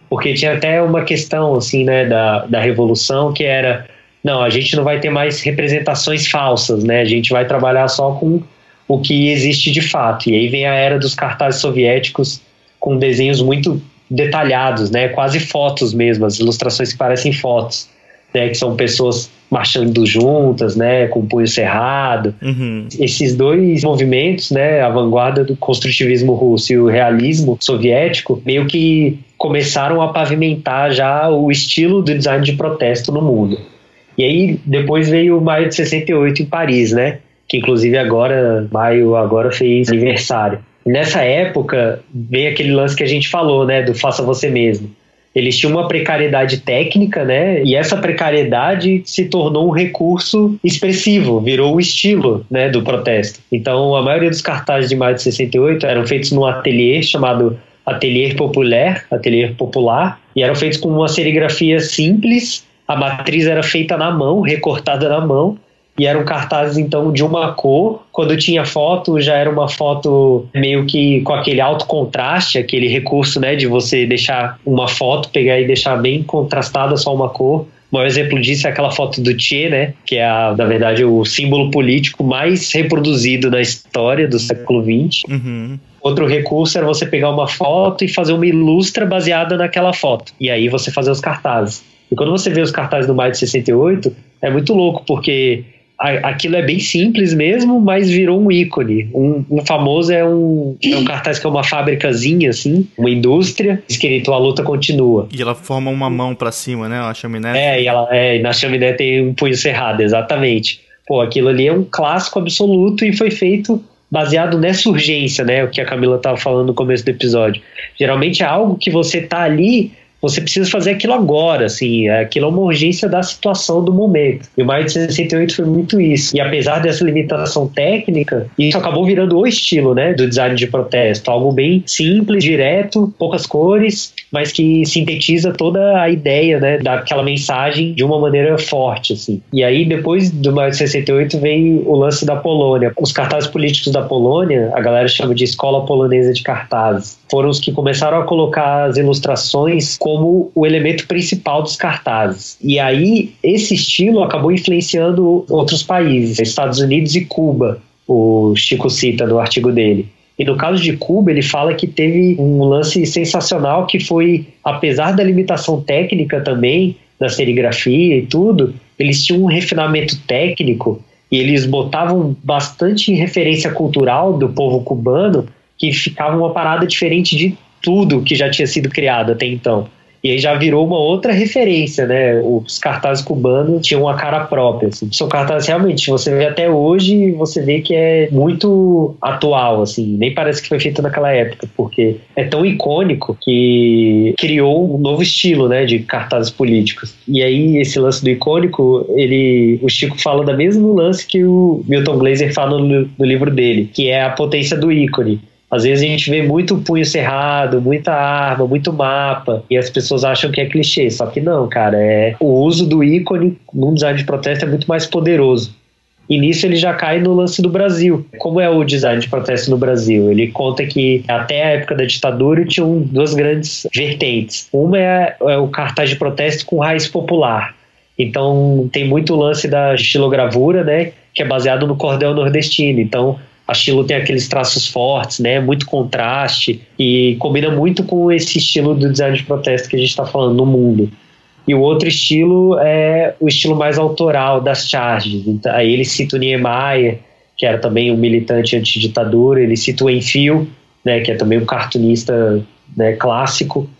B: porque tinha até uma questão assim, né, da, da revolução que era não, a gente não vai ter mais representações falsas, né? A gente vai trabalhar só com o que existe de fato. E aí vem a era dos cartazes soviéticos com desenhos muito detalhados, né? Quase fotos mesmo, as ilustrações que parecem fotos, né? Que são pessoas marchando juntas, né? Com o punho cerrado. Uhum. Esses dois movimentos, né? A vanguarda do construtivismo russo e o realismo soviético, meio que começaram a pavimentar já o estilo do design de protesto no mundo. E aí depois veio o Maio de 68 em Paris, né? Que inclusive agora, Maio agora fez aniversário. Nessa época, veio aquele lance que a gente falou, né, do faça você mesmo. Eles tinham uma precariedade técnica, né? E essa precariedade se tornou um recurso expressivo, virou o estilo, né, do protesto. Então, a maioria dos cartazes de maio de 68 eram feitos num ateliê chamado Atelier Populaire, Atelier Popular, e eram feitos com uma serigrafia simples. A matriz era feita na mão, recortada na mão, e eram cartazes então de uma cor. Quando tinha foto, já era uma foto meio que com aquele alto contraste, aquele recurso, né, de você deixar uma foto, pegar e deixar bem contrastada só uma cor. Um exemplo disso é aquela foto do Che, né, que é a, na verdade o símbolo político mais reproduzido na história do século XX. Uhum. Outro recurso era você pegar uma foto e fazer uma ilustra baseada naquela foto. E aí você fazer os cartazes. E quando você vê os cartazes do Maio de 68, é muito louco, porque aquilo é bem simples mesmo, mas virou um ícone. Um, um famoso é um, é um cartaz que é uma fábricazinha, assim, uma indústria, escrito A Luta Continua.
A: E ela forma uma mão para cima, né? A chaminé.
B: É, e ela, é, na chaminé tem um punho cerrado, exatamente. Pô, aquilo ali é um clássico absoluto e foi feito baseado nessa urgência, né? O que a Camila estava falando no começo do episódio. Geralmente é algo que você tá ali você precisa fazer aquilo agora, assim, aquilo é uma urgência da situação do momento. E o Maio de 68 foi muito isso. E apesar dessa limitação técnica, isso acabou virando o estilo, né, do design de protesto, algo bem simples, direto, poucas cores, mas que sintetiza toda a ideia, né, daquela mensagem de uma maneira forte, assim. E aí depois do Maio de 68 vem o lance da Polônia. Os cartazes políticos da Polônia, a galera chama de Escola Polonesa de Cartazes, foram os que começaram a colocar as ilustrações como o elemento principal dos cartazes. E aí, esse estilo acabou influenciando outros países, Estados Unidos e Cuba, o Chico cita no artigo dele. E no caso de Cuba, ele fala que teve um lance sensacional que foi, apesar da limitação técnica também, da serigrafia e tudo, eles tinham um refinamento técnico e eles botavam bastante referência cultural do povo cubano que ficava uma parada diferente de tudo que já tinha sido criado até então. E aí já virou uma outra referência, né? Os cartazes cubanos tinham uma cara própria. Assim. São cartazes realmente, você vê até hoje, você vê que é muito atual, assim. Nem parece que foi feito naquela época, porque é tão icônico que criou um novo estilo, né? De cartazes políticos. E aí, esse lance do icônico, ele, o Chico fala da mesmo lance que o Milton Glaser fala no, no livro dele, que é a potência do ícone. Às vezes a gente vê muito punho cerrado, muita arma, muito mapa, e as pessoas acham que é clichê. Só que não, cara, é o uso do ícone num design de protesto é muito mais poderoso. E nisso ele já cai no lance do Brasil. Como é o design de protesto no Brasil? Ele conta que até a época da ditadura tinham duas grandes vertentes. Uma é, é o cartaz de protesto com raiz popular. Então tem muito lance da estilogravura, né? Que é baseado no cordel nordestino. Então a estilo tem aqueles traços fortes, né? Muito contraste e combina muito com esse estilo do design de protesto que a gente está falando no mundo. E o outro estilo é o estilo mais autoral das charges. Então, aí ele cita o Niemeyer, que era também um militante anti-ditadura, ele cita o Enfio, né, que é também um cartunista né, clássico.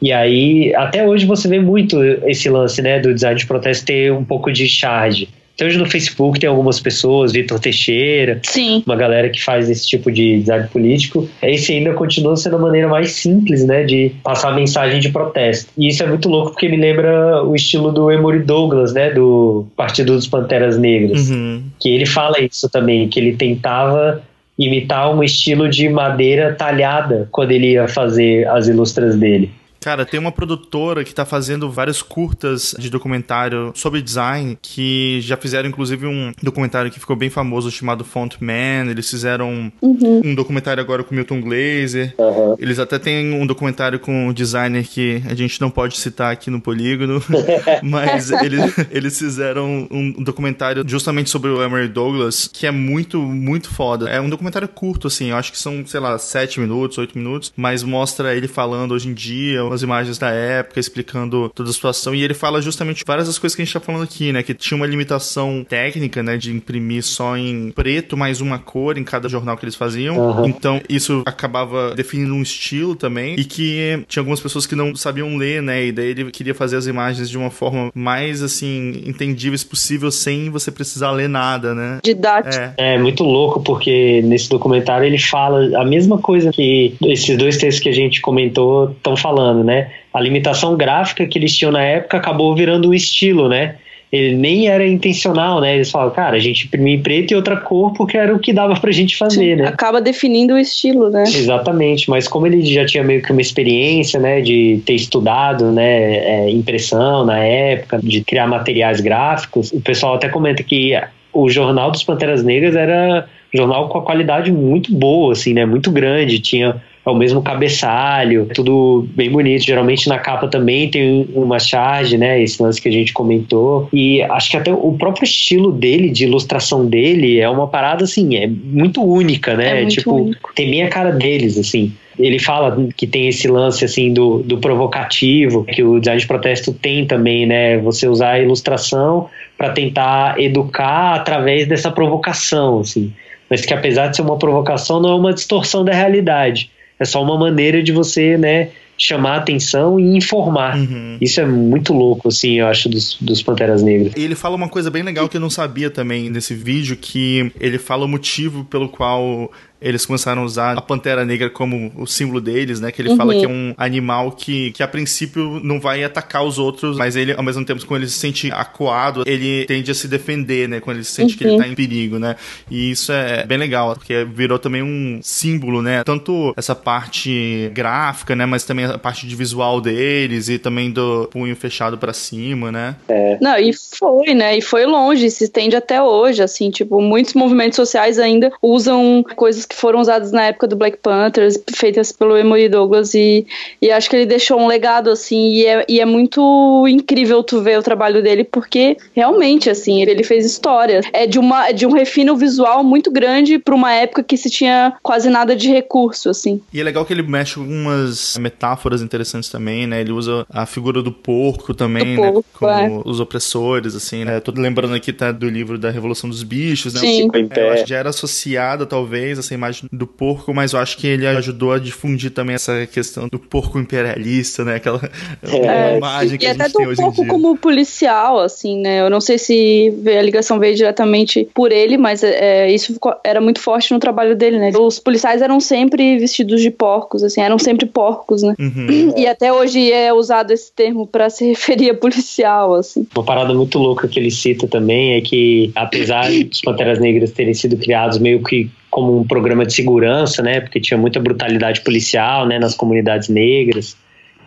B: E aí, até hoje você vê muito esse lance né, do design de protesto ter um pouco de charge. Então, hoje no Facebook tem algumas pessoas, Vitor Teixeira,
D: Sim.
B: uma galera que faz esse tipo de design político. Esse ainda continua sendo a maneira mais simples, né, de passar a mensagem de protesto. E isso é muito louco porque me lembra o estilo do Emory Douglas, né, do Partido dos Panteras Negras, uhum. que ele fala isso também, que ele tentava imitar um estilo de madeira talhada quando ele ia fazer as ilustras dele.
A: Cara, tem uma produtora que tá fazendo vários curtas de documentário sobre design, que já fizeram inclusive um documentário que ficou bem famoso chamado Font Man. Eles fizeram uhum. um documentário agora com Milton Glaser. Uhum. Eles até têm um documentário com um designer que a gente não pode citar aqui no Polígono, [LAUGHS] mas eles, eles fizeram um documentário justamente sobre o Emery Douglas, que é muito, muito foda. É um documentário curto, assim, eu acho que são, sei lá, sete minutos, oito minutos, mas mostra ele falando hoje em dia, as imagens da época, explicando toda a situação. E ele fala justamente várias das coisas que a gente tá falando aqui, né? Que tinha uma limitação técnica, né? De imprimir só em preto mais uma cor em cada jornal que eles faziam. Uhum. Então, isso acabava definindo um estilo também. E que tinha algumas pessoas que não sabiam ler, né? E daí ele queria fazer as imagens de uma forma mais, assim, entendíveis possível sem você precisar ler nada, né?
D: Didático.
B: É. é muito louco porque nesse documentário ele fala a mesma coisa que esses dois textos que a gente comentou estão falando, né? A limitação gráfica que eles tinham na época acabou virando um estilo, né? Ele nem era intencional, né? Eles falam, cara, a gente imprimiu em preto e outra cor porque era o que dava pra gente fazer, Sim, né?
D: Acaba definindo o estilo, né?
B: Exatamente, mas como ele já tinha meio que uma experiência, né, de ter estudado, né, é, impressão na época, de criar materiais gráficos, o pessoal até comenta que o jornal dos Panteras Negras era um jornal com a qualidade muito boa, assim, né? Muito grande, tinha é o mesmo cabeçalho, tudo bem bonito. Geralmente na capa também tem uma charge, né? Esse lance que a gente comentou. E acho que até o próprio estilo dele, de ilustração dele, é uma parada assim, é muito única, né?
D: É
B: tipo,
D: único.
B: tem bem a cara deles, assim ele fala que tem esse lance assim do, do provocativo que o design de protesto tem também, né? Você usar a ilustração para tentar educar através dessa provocação, assim. Mas que apesar de ser uma provocação, não é uma distorção da realidade. É só uma maneira de você, né, chamar atenção e informar. Uhum. Isso é muito louco, assim, eu acho, dos, dos Panteras Negras.
A: E ele fala uma coisa bem legal que eu não sabia também nesse vídeo, que ele fala o motivo pelo qual eles começaram a usar a pantera negra como o símbolo deles, né? Que ele uhum. fala que é um animal que, que a princípio não vai atacar os outros, mas ele, ao mesmo tempo, quando ele se sente acuado, ele tende a se defender, né? Quando ele sente uhum. que ele tá em perigo, né? E isso é bem legal, porque virou também um símbolo, né? Tanto essa parte gráfica, né? Mas também a parte de visual deles e também do punho fechado para cima, né?
D: É. Não, e foi, né? E foi longe, se estende até hoje, assim, tipo, muitos movimentos sociais ainda usam coisas que foram usadas na época do Black Panthers, feitas pelo Emory Douglas, e, e acho que ele deixou um legado, assim, e é, e é muito incrível tu ver o trabalho dele, porque realmente, assim, ele, ele fez história. É de, uma, é de um refino visual muito grande para uma época que se tinha quase nada de recurso, assim.
A: E é legal que ele mexe com algumas metáforas interessantes também, né? Ele usa a figura do porco também, do né? Porco, como é. os opressores, assim, né? Tô lembrando aqui, tá, do livro da Revolução dos Bichos, né?
D: Sim.
A: É, eu acho que já era associada, talvez, essa imagem do porco, mas eu acho que ele ajudou a difundir também essa questão do porco imperialista, né? Aquela é, imagem que a gente tem hoje em dia.
D: porco como policial, assim, né? Eu não sei se a ligação veio diretamente por ele, mas é, isso era muito forte no trabalho dele, né? Os policiais eram sempre vestidos de porcos, assim, eram sempre porcos, né? Uhum. [CLEARS THROAT] E até hoje é usado esse termo para se [LAUGHS] referir a policial, assim.
B: Uma parada muito louca que ele cita também é que, apesar dos Panteras Negras terem sido criados meio que como um programa de segurança, né? Porque tinha muita brutalidade policial, né? Nas comunidades negras.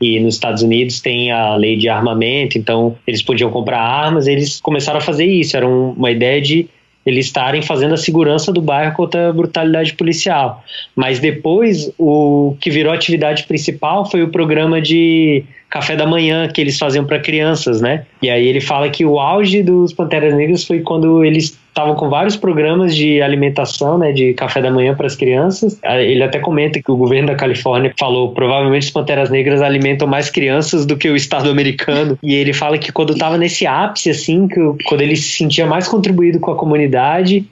B: E nos Estados Unidos tem a lei de armamento, então eles podiam comprar armas. Eles começaram a fazer isso. Era uma ideia de eles estarem fazendo a segurança do bairro contra a brutalidade policial. Mas depois, o que virou atividade principal foi o programa de café da manhã que eles faziam para crianças, né? E aí ele fala que o auge dos Panteras Negras foi quando eles estavam com vários programas de alimentação, né, de café da manhã para as crianças. Ele até comenta que o governo da Califórnia falou provavelmente os Panteras Negras alimentam mais crianças do que o Estado americano. E ele fala que quando estava nesse ápice, assim, que quando ele se sentia mais contribuído com a comunidade,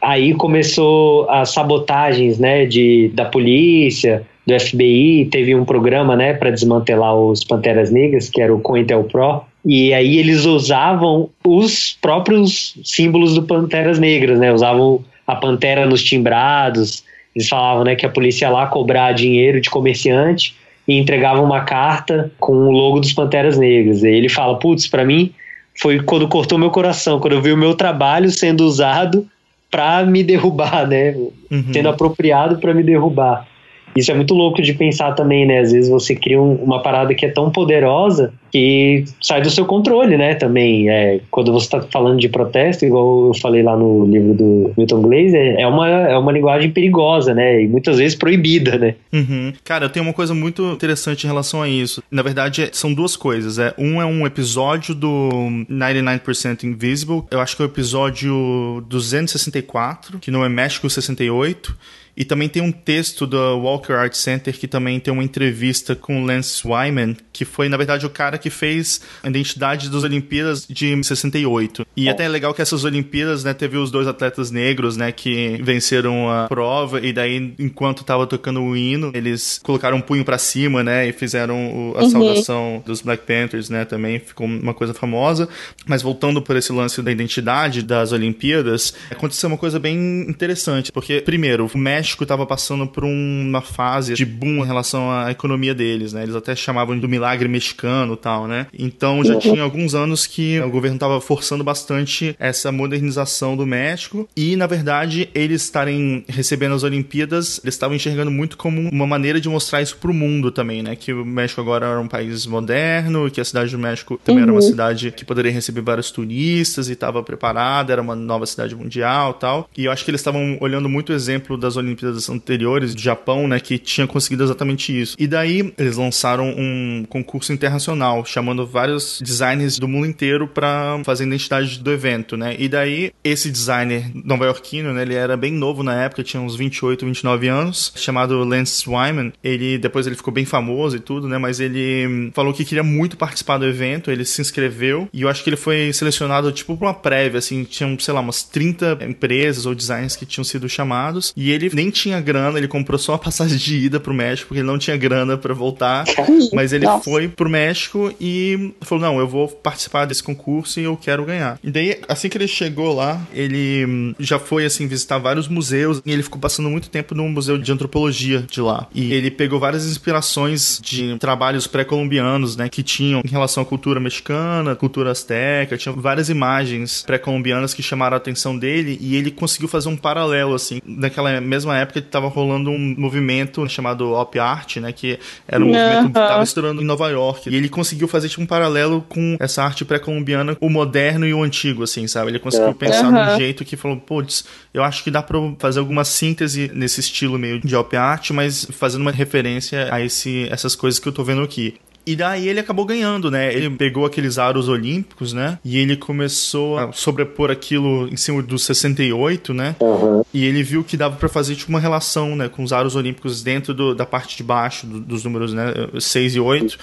B: aí começou as sabotagens, né, de, da polícia, do FBI, teve um programa, né, para desmantelar os Panteras Negras, que era o COINTELPRO, e aí eles usavam os próprios símbolos do Panteras Negras, né, usavam a pantera nos timbrados, eles falavam, né, que a polícia ia lá cobrar dinheiro de comerciante e entregava uma carta com o logo dos Panteras Negras. E ele fala, putz, para mim foi quando cortou meu coração, quando eu vi o meu trabalho sendo usado para me derrubar, né, uhum. sendo apropriado para me derrubar. Isso é muito louco de pensar também, né? Às vezes você cria um, uma parada que é tão poderosa que sai do seu controle, né? Também, é, quando você está falando de protesto, igual eu falei lá no livro do Milton Glaser, é uma, é uma linguagem perigosa, né? E muitas vezes proibida, né?
A: Uhum. Cara, tenho uma coisa muito interessante em relação a isso. Na verdade, são duas coisas. É, um é um episódio do 99% Invisible. Eu acho que é o episódio 264, que não é México 68 e também tem um texto do Walker Art Center que também tem uma entrevista com Lance Wyman, que foi, na verdade, o cara que fez a identidade das Olimpíadas de 68. E oh. até é legal que essas Olimpíadas, né, teve os dois atletas negros, né, que venceram a prova, e daí, enquanto tava tocando o hino, eles colocaram um punho para cima, né, e fizeram o, a uhum. saudação dos Black Panthers, né, também ficou uma coisa famosa. Mas voltando por esse lance da identidade das Olimpíadas, aconteceu uma coisa bem interessante, porque, primeiro, o México México estava passando por uma fase de boom em relação à economia deles, né? Eles até chamavam do milagre mexicano tal, né? Então já uhum. tinha alguns anos que o governo estava forçando bastante essa modernização do México e, na verdade, eles estarem recebendo as Olimpíadas, eles estavam enxergando muito como uma maneira de mostrar isso para o mundo também, né? Que o México agora era um país moderno, que a cidade do México também uhum. era uma uhum. cidade que poderia receber vários turistas e estava preparada, era uma nova cidade mundial tal. E eu acho que eles estavam olhando muito o exemplo das Olimpíadas Olimpíadas anteriores do Japão, né, que tinha conseguido exatamente isso. E daí eles lançaram um concurso internacional, chamando vários designers do mundo inteiro para fazer a identidade do evento, né? E daí esse designer nova-iorquino, né, ele era bem novo na época, tinha uns 28, 29 anos, chamado Lance Wyman. Ele depois ele ficou bem famoso e tudo, né, mas ele falou que queria muito participar do evento, ele se inscreveu e eu acho que ele foi selecionado tipo para uma prévia, assim, tinham, sei lá, umas 30 empresas ou designers que tinham sido chamados e ele nem tinha grana, ele comprou só a passagem de ida pro México, porque ele não tinha grana para voltar. [LAUGHS] Mas ele Nossa. foi pro México e falou: Não, eu vou participar desse concurso e eu quero ganhar. E daí, assim que ele chegou lá, ele hum, já foi assim visitar vários museus e ele ficou passando muito tempo no museu de antropologia de lá. E ele pegou várias inspirações de trabalhos pré-colombianos, né, que tinham em relação à cultura mexicana, cultura azteca, tinha várias imagens pré-colombianas que chamaram a atenção dele e ele conseguiu fazer um paralelo assim, naquela mesma época época estava rolando um movimento chamado Op Art, né? Que era um movimento que estava estourando em Nova York. E ele conseguiu fazer tipo, um paralelo com essa arte pré-colombiana, o moderno e o antigo, assim, sabe? Ele conseguiu é. pensar uhum. num jeito que falou, putz, eu acho que dá pra fazer alguma síntese nesse estilo meio de Op Art, mas fazendo uma referência a esse, essas coisas que eu tô vendo aqui. E daí ele acabou ganhando, né? Ele pegou aqueles aros olímpicos, né? E ele começou a sobrepor aquilo em cima dos 68, né? Uhum. E ele viu que dava para fazer tipo uma relação, né, com os aros olímpicos dentro do, da parte de baixo do, dos números, né, 6 e 8.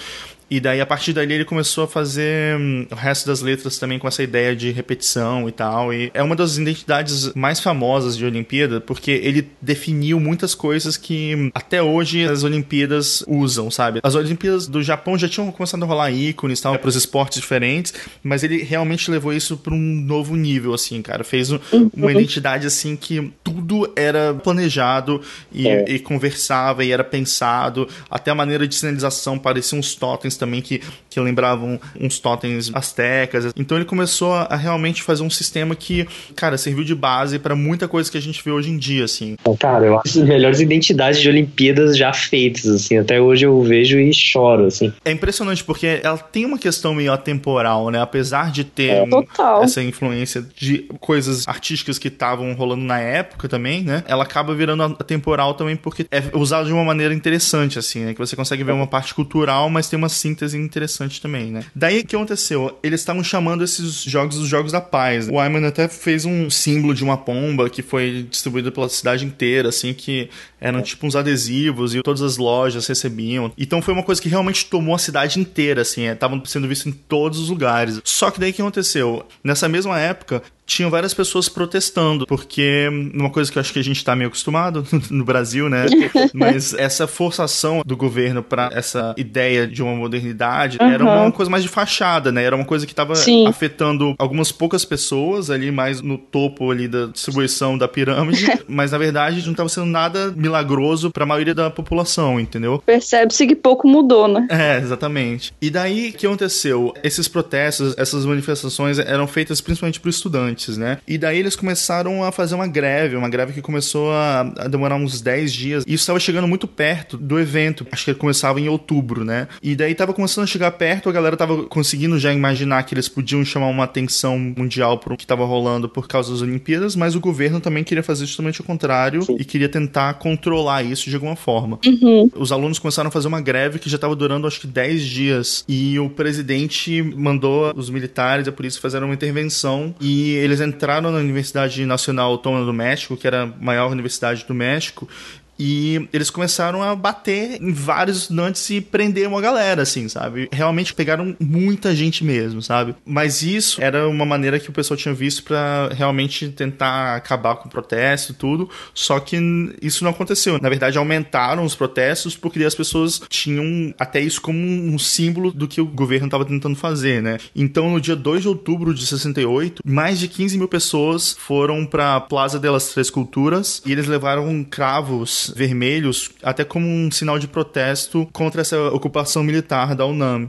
A: E daí, a partir dali, ele começou a fazer hum, o resto das letras também com essa ideia de repetição e tal. E é uma das identidades mais famosas de Olimpíada, porque ele definiu muitas coisas que hum, até hoje as Olimpíadas usam, sabe? As Olimpíadas do Japão já tinham começado a rolar ícones tal, para os esportes diferentes, mas ele realmente levou isso para um novo nível, assim, cara. Fez um, uma uhum. identidade, assim, que tudo era planejado e, é. e, conversava e era pensado. Até a maneira de sinalização parecia uns totens também que, que lembravam uns totens astecas. Então ele começou a, a realmente fazer um sistema que, cara, serviu de base para muita coisa que a gente vê hoje em dia, assim.
B: Cara, eu acho as melhores identidades de Olimpíadas já feitas, assim. Até hoje eu vejo e choro, assim.
A: É impressionante porque ela tem uma questão meio atemporal, né? Apesar de ter é, um, essa influência de coisas artísticas que estavam rolando na época também, né? Ela acaba virando atemporal também porque é usada de uma maneira interessante, assim, né? Que você consegue ver uma parte cultural, mas tem uma síntese interessante também, né? Daí o que aconteceu? Eles estavam chamando esses jogos os Jogos da Paz. O Ayman até fez um símbolo de uma pomba que foi distribuído pela cidade inteira, assim, que eram tipo uns adesivos e todas as lojas recebiam. Então foi uma coisa que realmente tomou a cidade inteira, assim, estavam é, sendo visto em todos os lugares. Só que daí o que aconteceu? Nessa mesma época, tinham várias pessoas protestando, porque uma coisa que eu acho que a gente está meio acostumado [LAUGHS] no Brasil, né? [LAUGHS] Mas essa forçação do governo para essa ideia de uma modernidade uhum. era uma coisa mais de fachada, né? Era uma coisa que estava afetando algumas poucas pessoas ali mais no topo ali da distribuição da pirâmide, [LAUGHS] mas na verdade não estava sendo nada milagroso para a maioria da população, entendeu?
D: Percebe-se que pouco mudou, né?
A: É, exatamente. E daí o que aconteceu? Esses protestos, essas manifestações eram feitas principalmente por estudantes, né? E daí eles começaram a fazer uma greve, uma greve que começou a, a demorar uns 10 dias. E isso estava chegando muito perto do evento. Acho que começava em outubro, né? E daí tava começando a chegar perto, a galera tava conseguindo já imaginar que eles podiam chamar uma atenção mundial pro que tava rolando por causa das Olimpíadas, mas o governo também queria fazer justamente o contrário Sim. e queria tentar controlar isso de alguma forma.
D: Uhum.
A: Os alunos começaram a fazer uma greve que já estava durando acho que 10 dias e o presidente mandou os militares e a polícia fazer uma intervenção e eles entraram na Universidade Nacional Autônoma do México, que era a maior universidade do México, e eles começaram a bater em vários estudantes e prender uma galera, assim, sabe? Realmente pegaram muita gente mesmo, sabe? Mas isso era uma maneira que o pessoal tinha visto para realmente tentar acabar com o protesto e tudo. Só que isso não aconteceu. Na verdade, aumentaram os protestos porque as pessoas tinham até isso como um símbolo do que o governo estava tentando fazer, né? Então, no dia 2 de outubro de 68, mais de 15 mil pessoas foram para Plaza delas Três Culturas e eles levaram cravos vermelhos até como um sinal de protesto contra essa ocupação militar da UNAM.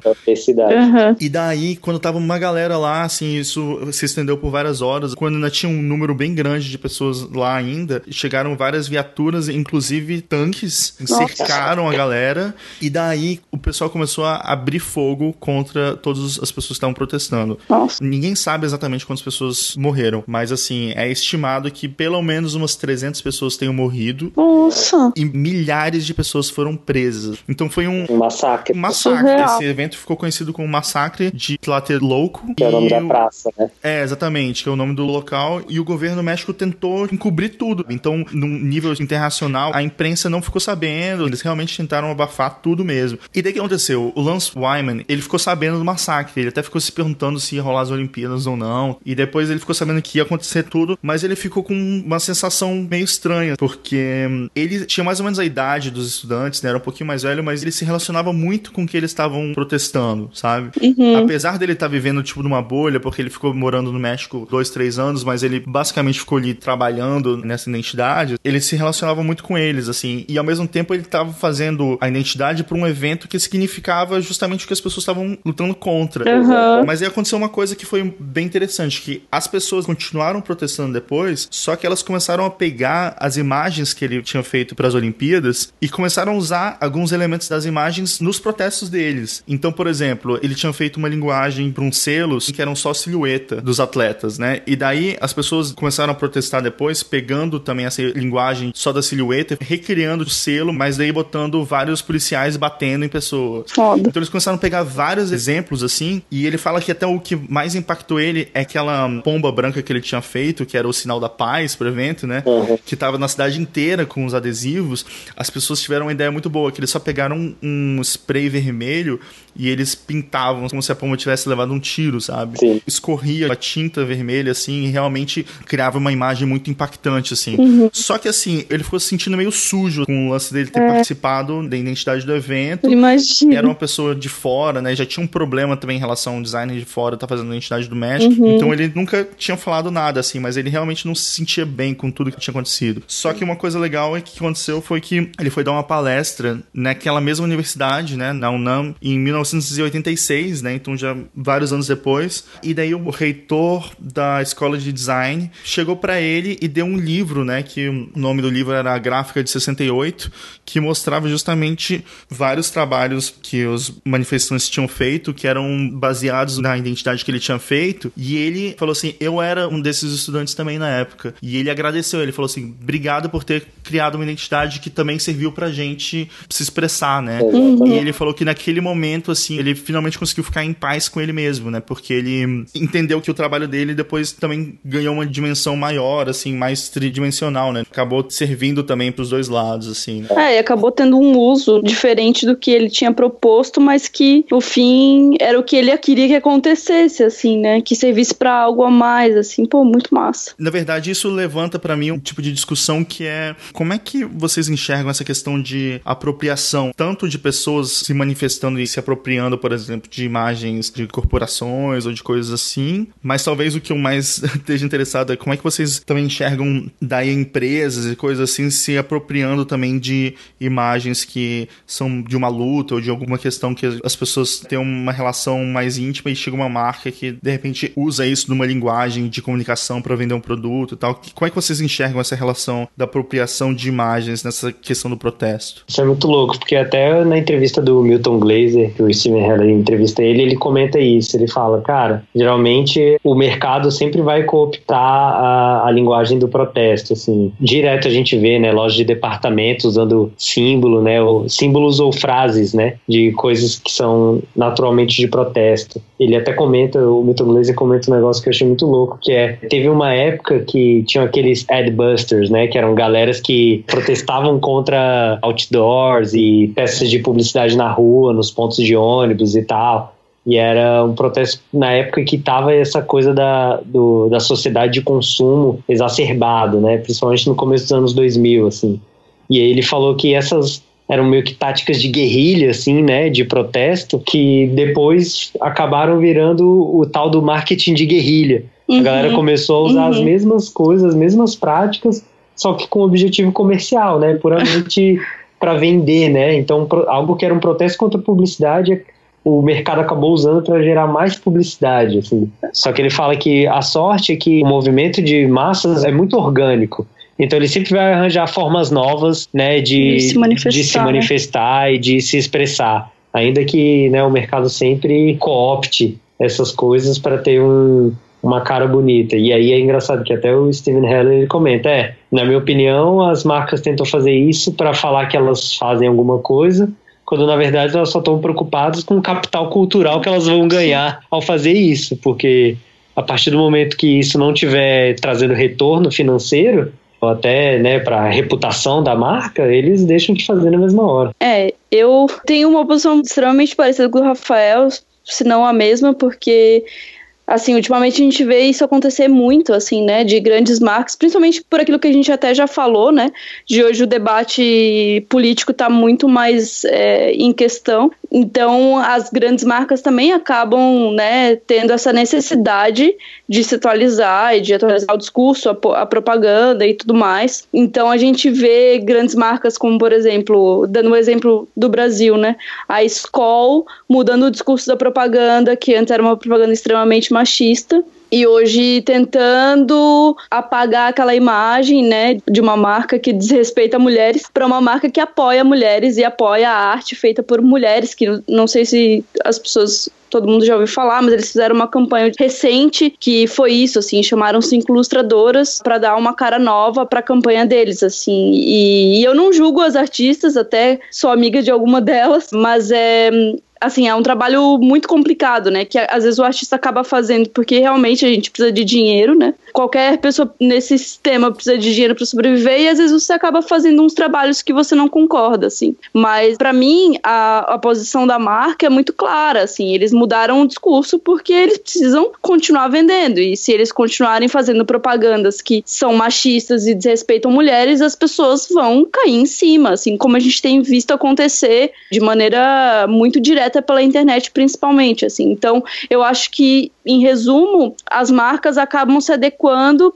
D: Uhum.
A: E daí, quando tava uma galera lá, assim, isso se estendeu por várias horas, quando ainda tinha um número bem grande de pessoas lá ainda, chegaram várias viaturas, inclusive tanques, cercaram a galera, e daí o pessoal começou a abrir fogo contra todas as pessoas que estavam protestando.
D: Nossa.
A: Ninguém sabe exatamente quantas pessoas morreram, mas assim, é estimado que pelo menos umas 300 pessoas tenham morrido.
D: Nossa. Nossa!
A: E milhares de pessoas foram presas. Então foi um,
B: um massacre.
A: Um massacre. Esse evento ficou conhecido como Massacre de Tlatelolco.
B: Que é o nome da praça, né?
A: É, exatamente, que é o nome do local. E o governo do México tentou encobrir tudo. Então, num nível internacional, a imprensa não ficou sabendo. Eles realmente tentaram abafar tudo mesmo. E daí o que aconteceu? O Lance Wyman, ele ficou sabendo do massacre. Ele até ficou se perguntando se ia rolar as Olimpíadas ou não. E depois ele ficou sabendo que ia acontecer tudo. Mas ele ficou com uma sensação meio estranha. Porque ele ele tinha mais ou menos a idade dos estudantes, né? Era um pouquinho mais velho, mas ele se relacionava muito com o que eles estavam protestando, sabe?
D: Uhum.
A: Apesar dele estar tá vivendo, tipo, numa bolha, porque ele ficou morando no México dois, três anos, mas ele basicamente ficou ali trabalhando nessa identidade, ele se relacionava muito com eles, assim, e ao mesmo tempo ele estava fazendo a identidade para um evento que significava justamente o que as pessoas estavam lutando contra.
D: Uhum.
A: Mas aí aconteceu uma coisa que foi bem interessante, que as pessoas continuaram protestando depois, só que elas começaram a pegar as imagens que ele tinha feito feito para as Olimpíadas e começaram a usar alguns elementos das imagens nos protestos deles. Então, por exemplo, ele tinha feito uma linguagem para uns selos que eram só silhueta dos atletas, né? E daí as pessoas começaram a protestar depois, pegando também essa linguagem só da silhueta, recriando o selo, mas daí botando vários policiais batendo em pessoas.
D: Foda.
A: Então eles começaram a pegar vários exemplos assim, e ele fala que até o que mais impactou ele é aquela pomba branca que ele tinha feito, que era o sinal da paz pro evento, né?
B: Uhum.
A: Que tava na cidade inteira com os adesivos adesivos, as pessoas tiveram uma ideia muito boa, que eles só pegaram um, spray vermelho e eles pintavam como se a pomba tivesse levado um tiro, sabe?
B: Sim.
A: Escorria a tinta vermelha, assim, e realmente criava uma imagem muito impactante, assim.
D: Uhum.
A: Só que, assim, ele ficou se sentindo meio sujo com o lance dele ter
D: É.
A: participado da identidade do evento.
D: Imagina.
A: Era uma pessoa de fora, né? Já tinha um problema também em relação ao designer de fora tá fazendo a identidade do México.
D: Uhum.
A: Então ele nunca tinha falado nada, assim, mas ele realmente não se sentia bem com tudo que tinha acontecido. Só que uma coisa legal é que aconteceu foi que ele foi dar uma palestra naquela mesma universidade, né? Na UNAM, em 1986, né? Então já vários anos depois. E daí o reitor da escola de design chegou para ele e deu um livro, né? Que o nome do livro era a Gráfica de 68, que mostrava justamente vários trabalhos que os manifestantes tinham feito, que eram baseados na identidade que ele tinha feito. E ele falou assim: Eu era um desses estudantes também na época. E ele agradeceu, ele falou assim: Obrigado por ter criado uma identidade que também serviu pra gente se expressar, né?
B: Exatamente.
A: E ele falou que naquele momento, assim, ele finalmente conseguiu ficar em paz com ele mesmo, né? Porque ele entendeu que o trabalho dele depois também ganhou uma dimensão maior, assim, mais tridimensional, né? Acabou servindo também pros dois lados, assim. né?
D: É, e acabou tendo um uso diferente do que ele tinha proposto, mas que no fim era o que ele queria que acontecesse, assim, né? Que servisse pra algo a mais, assim, pô, muito massa.
A: Na verdade, isso levanta pra mim um tipo de discussão que é como é que vocês enxergam essa questão de apropriação, tanto de pessoas se manifestando e se apropriando, por exemplo, de imagens de corporações ou de coisas assim, mas talvez o que eu mais [LAUGHS] esteja interessado é como é que vocês também enxergam daí empresas e coisas assim se apropriando também de imagens que são de uma luta ou de alguma questão que as pessoas têm uma relação mais íntima e chega uma marca que de repente usa isso numa linguagem de comunicação para vender um produto e tal. Como é que vocês enxergam essa relação da apropriação de imagens nessa questão do protesto?
B: Isso é muito louco, porque até na entrevista do Milton Glaser, que o Steven Heller entrevista ele, ele comenta isso. Ele fala, cara, geralmente o mercado sempre vai cooptar a, a linguagem do protesto, assim. Direto a gente vê, né, lojas de departamentos usando símbolo, né, ou, símbolos ou frases, né, de coisas que são naturalmente de protesto. Ele até comenta, o Milton Glaser comenta um negócio que eu achei muito louco, que é, teve uma época que tinham aqueles adbusters, né, que eram galeras que protestavam contra outdoors e peças de publicidade na rua, nos pontos de ônibus e tal. E era um protesto na época que tava essa coisa da, do, da sociedade de consumo exacerbado, né? Principalmente no começo dos anos 2000, assim. E aí ele falou que essas eram meio que táticas de guerrilha, assim, né? De protesto, que depois acabaram virando o tal do marketing de guerrilha. Uhum. A galera começou a usar uhum. as mesmas coisas, as mesmas práticas, só que com objetivo comercial, né? Puramente [LAUGHS] para vender, né? Então, algo que era um protesto contra a publicidade o mercado acabou usando para gerar mais publicidade. Assim. Só que ele fala que a sorte é que o movimento de massas é muito orgânico. Então ele sempre vai arranjar formas novas né, de, de se manifestar, de se manifestar né? e de se expressar. Ainda que né, o mercado sempre coopte essas coisas para ter um, uma cara bonita. E aí é engraçado que até o Steven Heller ele comenta: é, na minha opinião, as marcas tentam fazer isso para falar que elas fazem alguma coisa, quando na verdade elas só estão preocupadas com o capital cultural que elas vão ganhar ao fazer isso, porque a partir do momento que isso não tiver trazendo retorno financeiro, ou até né, para a reputação da marca, eles deixam de fazer na mesma hora.
D: É, eu tenho uma posição extremamente parecida com o Rafael, se não a mesma, porque assim, ultimamente a gente vê isso acontecer muito, assim, né, de grandes marcas, principalmente por aquilo que a gente até já falou, né, de hoje o debate político está muito mais é, em questão, então as grandes marcas também acabam, né, tendo essa necessidade de se atualizar e de atualizar o discurso, a, a propaganda e tudo mais, então a gente vê grandes marcas como, por exemplo, dando um exemplo do Brasil, né, a Skoll mudando o discurso da propaganda, que antes era uma propaganda extremamente machista e hoje tentando apagar aquela imagem, né, de uma marca que desrespeita mulheres para uma marca que apoia mulheres e apoia a arte feita por mulheres, que não sei se as pessoas todo mundo já ouviu falar, mas eles fizeram uma campanha recente que foi isso, assim, chamaram cinco ilustradoras para dar uma cara nova para a campanha deles, assim. E, e eu não julgo as artistas, até sou amiga de alguma delas, mas é assim, é um trabalho muito complicado, né? Que às vezes o artista acaba fazendo porque realmente a gente precisa de dinheiro, né? Qualquer pessoa nesse sistema precisa de dinheiro para sobreviver e às vezes você acaba fazendo uns trabalhos que você não concorda, assim. Mas para mim a, a posição da marca é muito clara, assim. Eles mudaram o discurso porque eles precisam continuar vendendo e se eles continuarem fazendo propagandas que são machistas e desrespeitam mulheres, as pessoas vão cair em cima, assim como a gente tem visto acontecer de maneira muito direta pela internet principalmente, assim. Então, eu acho que em resumo, as marcas acabam se adequando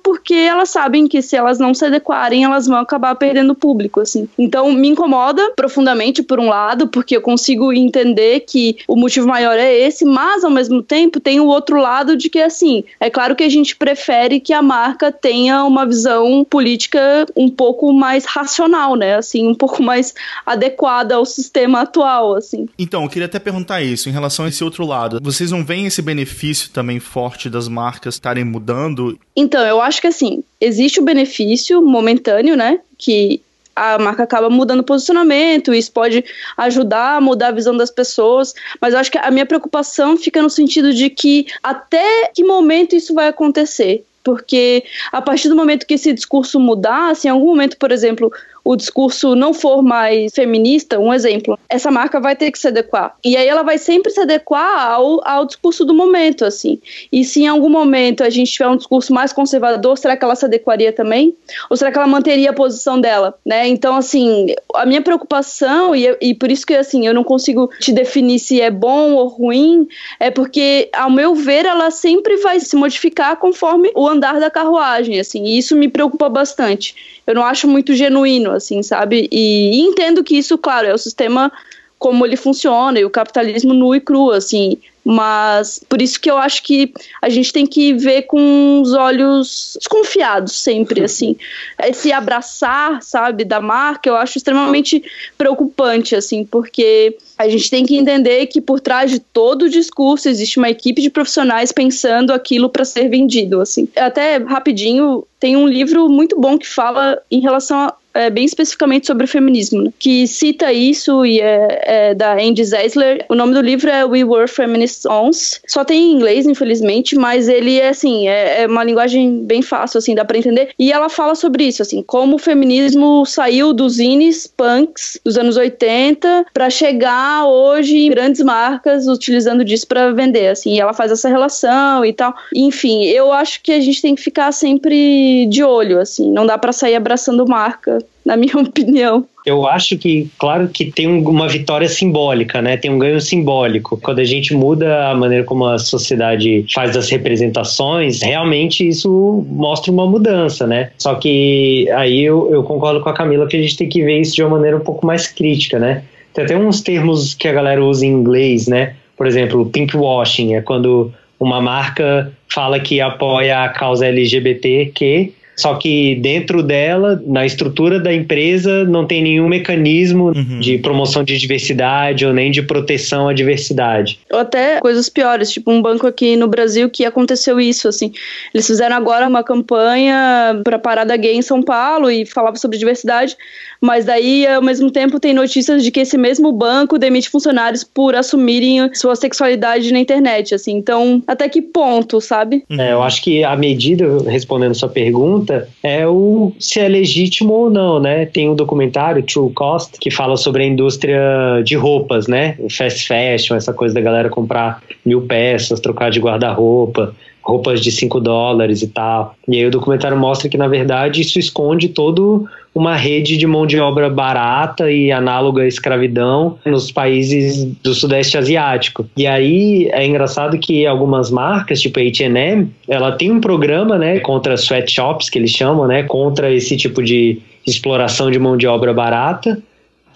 D: porque elas sabem que se elas não se adequarem, elas vão acabar perdendo público, assim. Então, me incomoda profundamente por um lado, porque eu consigo entender que o motivo maior é esse, mas ao mesmo tempo tem o outro lado de que assim, é claro que a gente prefere que a marca tenha uma visão política um pouco mais racional, né? Assim, um pouco mais adequada ao sistema atual, assim.
A: Então, eu queria até perguntar isso em relação a esse outro lado. Vocês não veem esse benefício também forte das marcas estarem mudando?
D: Então, eu acho que assim, existe o benefício momentâneo, né? Que a marca acaba mudando o posicionamento, isso pode ajudar a mudar a visão das pessoas, mas eu acho que a minha preocupação fica no sentido de que até que momento isso vai acontecer? Porque a partir do momento que esse discurso mudar, se em algum momento, por exemplo, o discurso não for mais feminista, um exemplo, essa marca vai ter que se adequar. E aí ela vai sempre se adequar ao, ao discurso do momento, assim. E se em algum momento a gente tiver um discurso mais conservador, será que ela se adequaria também? Ou será que ela manteria a posição dela, né? Então, assim, a minha preocupação, e, e por isso que, assim, eu não consigo te definir se é bom ou ruim, é porque, ao meu ver, ela sempre vai se modificar conforme o andar da carruagem, assim, e isso me preocupa bastante. Eu não acho muito genuíno, assim, sabe? E, e entendo que isso, claro, é o sistema como ele funciona e o capitalismo nu e cru, assim. Mas por isso que eu acho que a gente tem que ver com os olhos desconfiados sempre, [LAUGHS] assim. Esse abraçar, sabe, da marca, eu acho extremamente preocupante, assim, porque a gente tem que entender que por trás de todo o discurso existe uma equipe de profissionais pensando aquilo para ser vendido, assim. Até rapidinho, tem um livro muito bom que fala em relação a é, bem especificamente sobre o feminismo, né? que cita isso e é, é, da Andy Zeisler. O nome do livro é We Were Feminists Ons. Só tem em inglês, infelizmente, mas ele é assim, é, é uma linguagem bem fácil, assim, dá para entender. E ela fala sobre isso, assim, como o feminismo saiu dos zines punks dos anos 80 para chegar hoje em grandes marcas utilizando disso para vender, assim. E ela faz essa relação e tal. Enfim, eu acho que a gente tem que ficar sempre de olho, assim. Não dá para sair abraçando marca na minha [LAUGHS] opinião.
B: Eu acho que, claro que tem uma vitória simbólica, né? Tem um ganho simbólico. Quando a gente muda a maneira como a sociedade faz as representações, realmente isso mostra uma mudança, né? Só que aí eu, eu concordo com a Camila que a gente tem que ver isso de uma maneira um pouco mais crítica, né? Tem até uns termos que a galera usa em inglês, né? Por exemplo, pink washing é quando uma marca fala que apoia a causa LGBTQ, só que dentro dela, na estrutura da empresa, não tem nenhum mecanismo uhum. de promoção de diversidade ou nem de proteção à diversidade.
D: Ou até coisas piores, tipo um banco aqui no Brasil que aconteceu isso, assim. Eles fizeram agora uma campanha para parada gay em São Paulo e falava sobre diversidade, mas daí, ao mesmo tempo, tem notícias de que esse mesmo banco demite funcionários por assumirem sua sexualidade na internet, assim. Então, até que ponto, sabe?
B: É, eu acho que a medida, respondendo sua pergunta, é o se é legítimo ou não, né? Tem um documentário, True Cost, que fala sobre a indústria de roupas, né? Fast fashion, essa coisa da galera comprar mil peças, trocar de guarda-roupa roupas de 5 dólares e tal. E aí o documentário mostra que, na verdade, isso esconde todo uma rede de mão de obra barata e análoga à escravidão nos países do Sudeste Asiático. E aí é engraçado que algumas marcas, tipo a H&M, ela tem um programa, né, contra sweatshops, que eles chamam, né, contra esse tipo de exploração de mão de obra barata.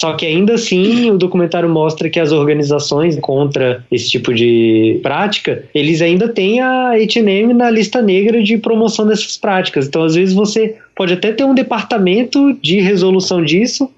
B: Só que ainda assim, o documentário mostra que as organizações contra esse tipo de prática, eles ainda têm a H&M na lista negra de promoção dessas práticas. Então, às vezes você pode até ter um departamento de resolução disso,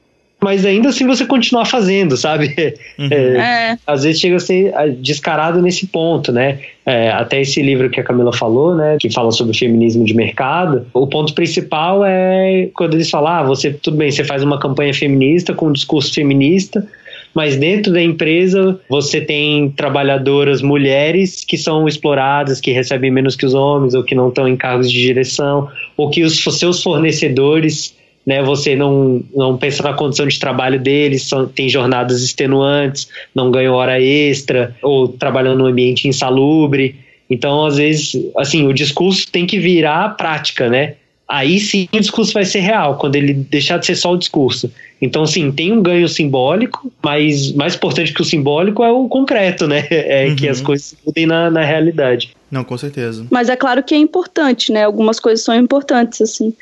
B: mas ainda assim você continuar fazendo, sabe? [LAUGHS] Uhum. É, é. Às vezes chega a ser ah, descarado nesse ponto, né? É, até esse livro que a Camila falou, né, que fala sobre feminismo de mercado, o ponto principal é quando eles falam, ah, você, tudo bem, você faz uma campanha feminista com um discurso feminista, mas dentro da empresa você tem trabalhadoras mulheres que são exploradas, que recebem menos que os homens, ou que não estão em cargos de direção, ou que os seus fornecedores né, você não, não pensa na condição de trabalho deles, são, tem jornadas extenuantes, não ganham hora extra, ou trabalhando num ambiente insalubre. Então, às vezes, assim, o discurso tem que virar prática, né? Aí sim o discurso vai ser real, quando ele deixar de ser só o discurso. Então, sim, tem um ganho simbólico, mas mais importante que o simbólico é o concreto, né? [LAUGHS] É uhum. que as coisas mudem na, na realidade.
A: Não, com certeza.
D: Mas é claro que é importante, né? Algumas coisas são importantes, assim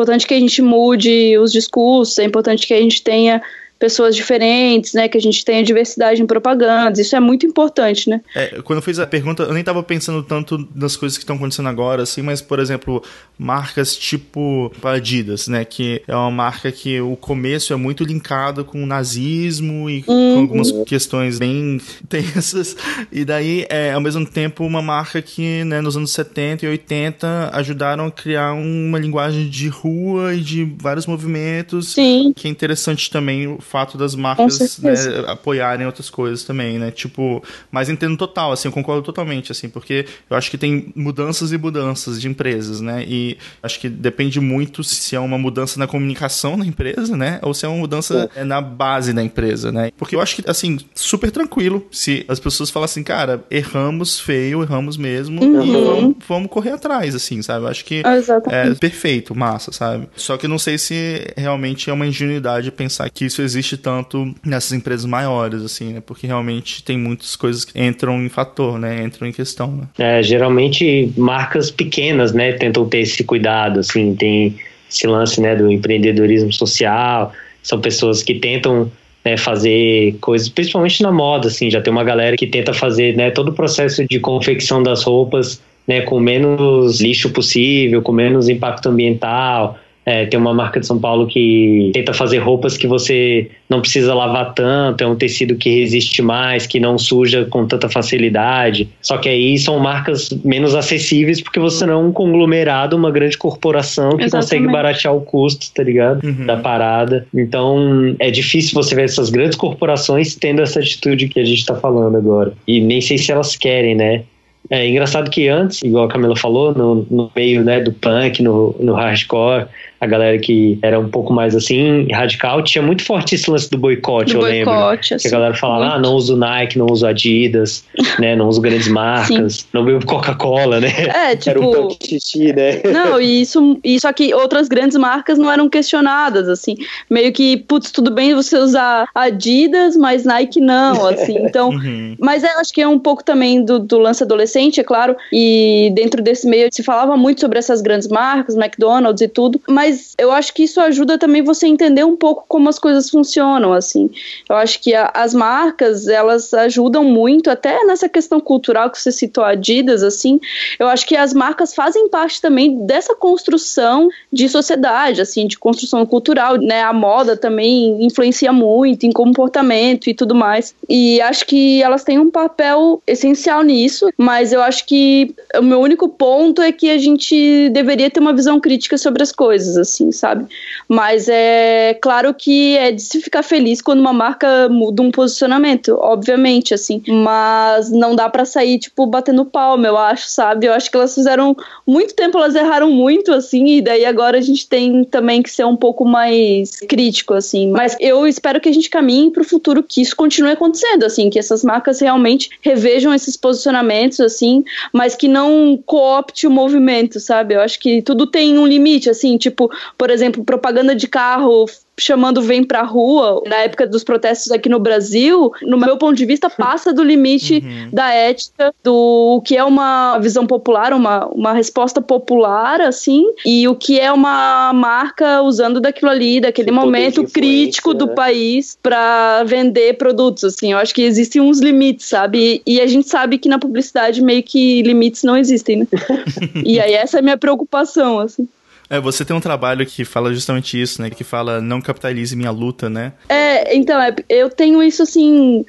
D: importante que a gente mude os discursos, é importante que a gente tenha pessoas diferentes, né? Que a gente tenha diversidade em propagandas. Isso é muito importante, né?
A: É, quando eu fiz a pergunta, eu nem estava pensando tanto nas coisas que estão acontecendo agora, assim, mas, por exemplo, marcas tipo Adidas, né? Que é uma marca que o começo é muito linkado com o nazismo e uhum. com algumas questões bem [LAUGHS] tensas. E daí, é, ao mesmo tempo, uma marca que, né, nos anos 70 e 80 ajudaram a criar uma linguagem de rua e de vários movimentos.
D: Sim.
A: Que é interessante também fato das marcas né, apoiarem outras coisas também, né? Tipo, mas entendo total, assim, eu concordo totalmente, assim, porque eu acho que tem mudanças e mudanças de empresas, né? E acho que depende muito se é uma mudança na comunicação da empresa, né? Ou se é uma mudança é. na base da empresa, né? Porque eu acho que, assim, super tranquilo se as pessoas falam assim, cara, erramos feio, erramos mesmo, uhum. e vamos, vamos, correr atrás, assim, sabe? Eu acho que é perfeito, massa, sabe? Só que eu não sei se realmente é uma ingenuidade pensar que isso existe tanto nessas empresas maiores, assim, né? Porque realmente tem muitas coisas que entram em fator, né? Entram em questão, né?
B: É, geralmente marcas pequenas, né, tentam ter esse cuidado, assim, tem esse lance, né, do empreendedorismo social, são pessoas que tentam né, fazer coisas, principalmente na moda, assim, já tem uma galera que tenta fazer, né, todo o processo de confecção das roupas, né, com menos lixo possível, com menos impacto ambiental, é, tem uma marca de São Paulo que tenta fazer roupas que você não precisa lavar tanto, é um tecido que resiste mais, que não suja com tanta facilidade. Só que aí são marcas menos acessíveis porque você não é um conglomerado, uma grande corporação que Exatamente. consegue baratear o custo, tá ligado? Uhum. Da parada. Então é difícil você ver essas grandes corporações tendo essa atitude que a gente tá falando agora. E nem sei se elas querem, né? É engraçado que antes, igual a Camila falou, no, no meio né, do punk, no, no hardcore, a galera que era um pouco mais assim, radical, tinha muito forte esse lance do boicote, do eu boicote, lembro. Assim, que a galera falava, muito. ah, não uso Nike, não uso Adidas, [LAUGHS] né? Não uso grandes marcas, Sim. não bebo Coca-Cola, né?
D: É, tipo. [LAUGHS] Era
B: um tipo, xixi, né? [LAUGHS]
D: Não, e isso, isso aqui, outras grandes marcas não eram questionadas, assim. Meio que, putz, tudo bem você usar Adidas, mas Nike não, assim. Então, uhum. mas eu acho que é um pouco também do, do lance adolescente, é claro, e dentro desse meio se falava muito sobre essas grandes marcas, McDonald's e tudo, mas mas eu acho que isso ajuda também você entender um pouco como as coisas funcionam, assim. Eu acho que a, as marcas, elas ajudam muito, até nessa questão cultural que você citou, Adidas, assim, eu acho que as marcas fazem parte também dessa construção de sociedade, assim, de construção cultural, né? A moda também influencia muito em comportamento e tudo mais. E acho que elas têm um papel essencial nisso, mas eu acho que o meu único ponto é que a gente deveria ter uma visão crítica sobre as coisas, assim, sabe? Mas é claro que é de se ficar feliz quando uma marca muda um posicionamento, obviamente, assim. Mas não dá para sair, tipo, batendo palma, eu acho, sabe? Eu acho que elas fizeram muito tempo, elas erraram muito, assim, e daí agora a gente tem também que ser um pouco mais crítico, assim. Mas eu espero que a gente caminhe pro futuro que isso continue acontecendo, assim, que essas marcas realmente revejam esses posicionamentos, assim, mas que não coopte o movimento, sabe? Eu acho que tudo tem um limite, assim, tipo, por exemplo, propaganda de carro chamando Vem Pra Rua, na época dos protestos aqui no Brasil, no meu ponto de vista, passa do limite uhum. da ética, do que é uma visão popular, uma, uma resposta popular, assim, e o que é uma marca usando daquilo ali, daquele momento crítico do né? país para vender produtos, assim. Eu acho que existem uns limites, sabe? E, e a gente sabe que na publicidade meio que limites não existem, né? [LAUGHS] e aí essa é a minha preocupação, assim.
A: É, você tem um trabalho que fala justamente isso, né? Que fala não capitalize minha luta, né?
D: É, então, é, eu tenho isso assim.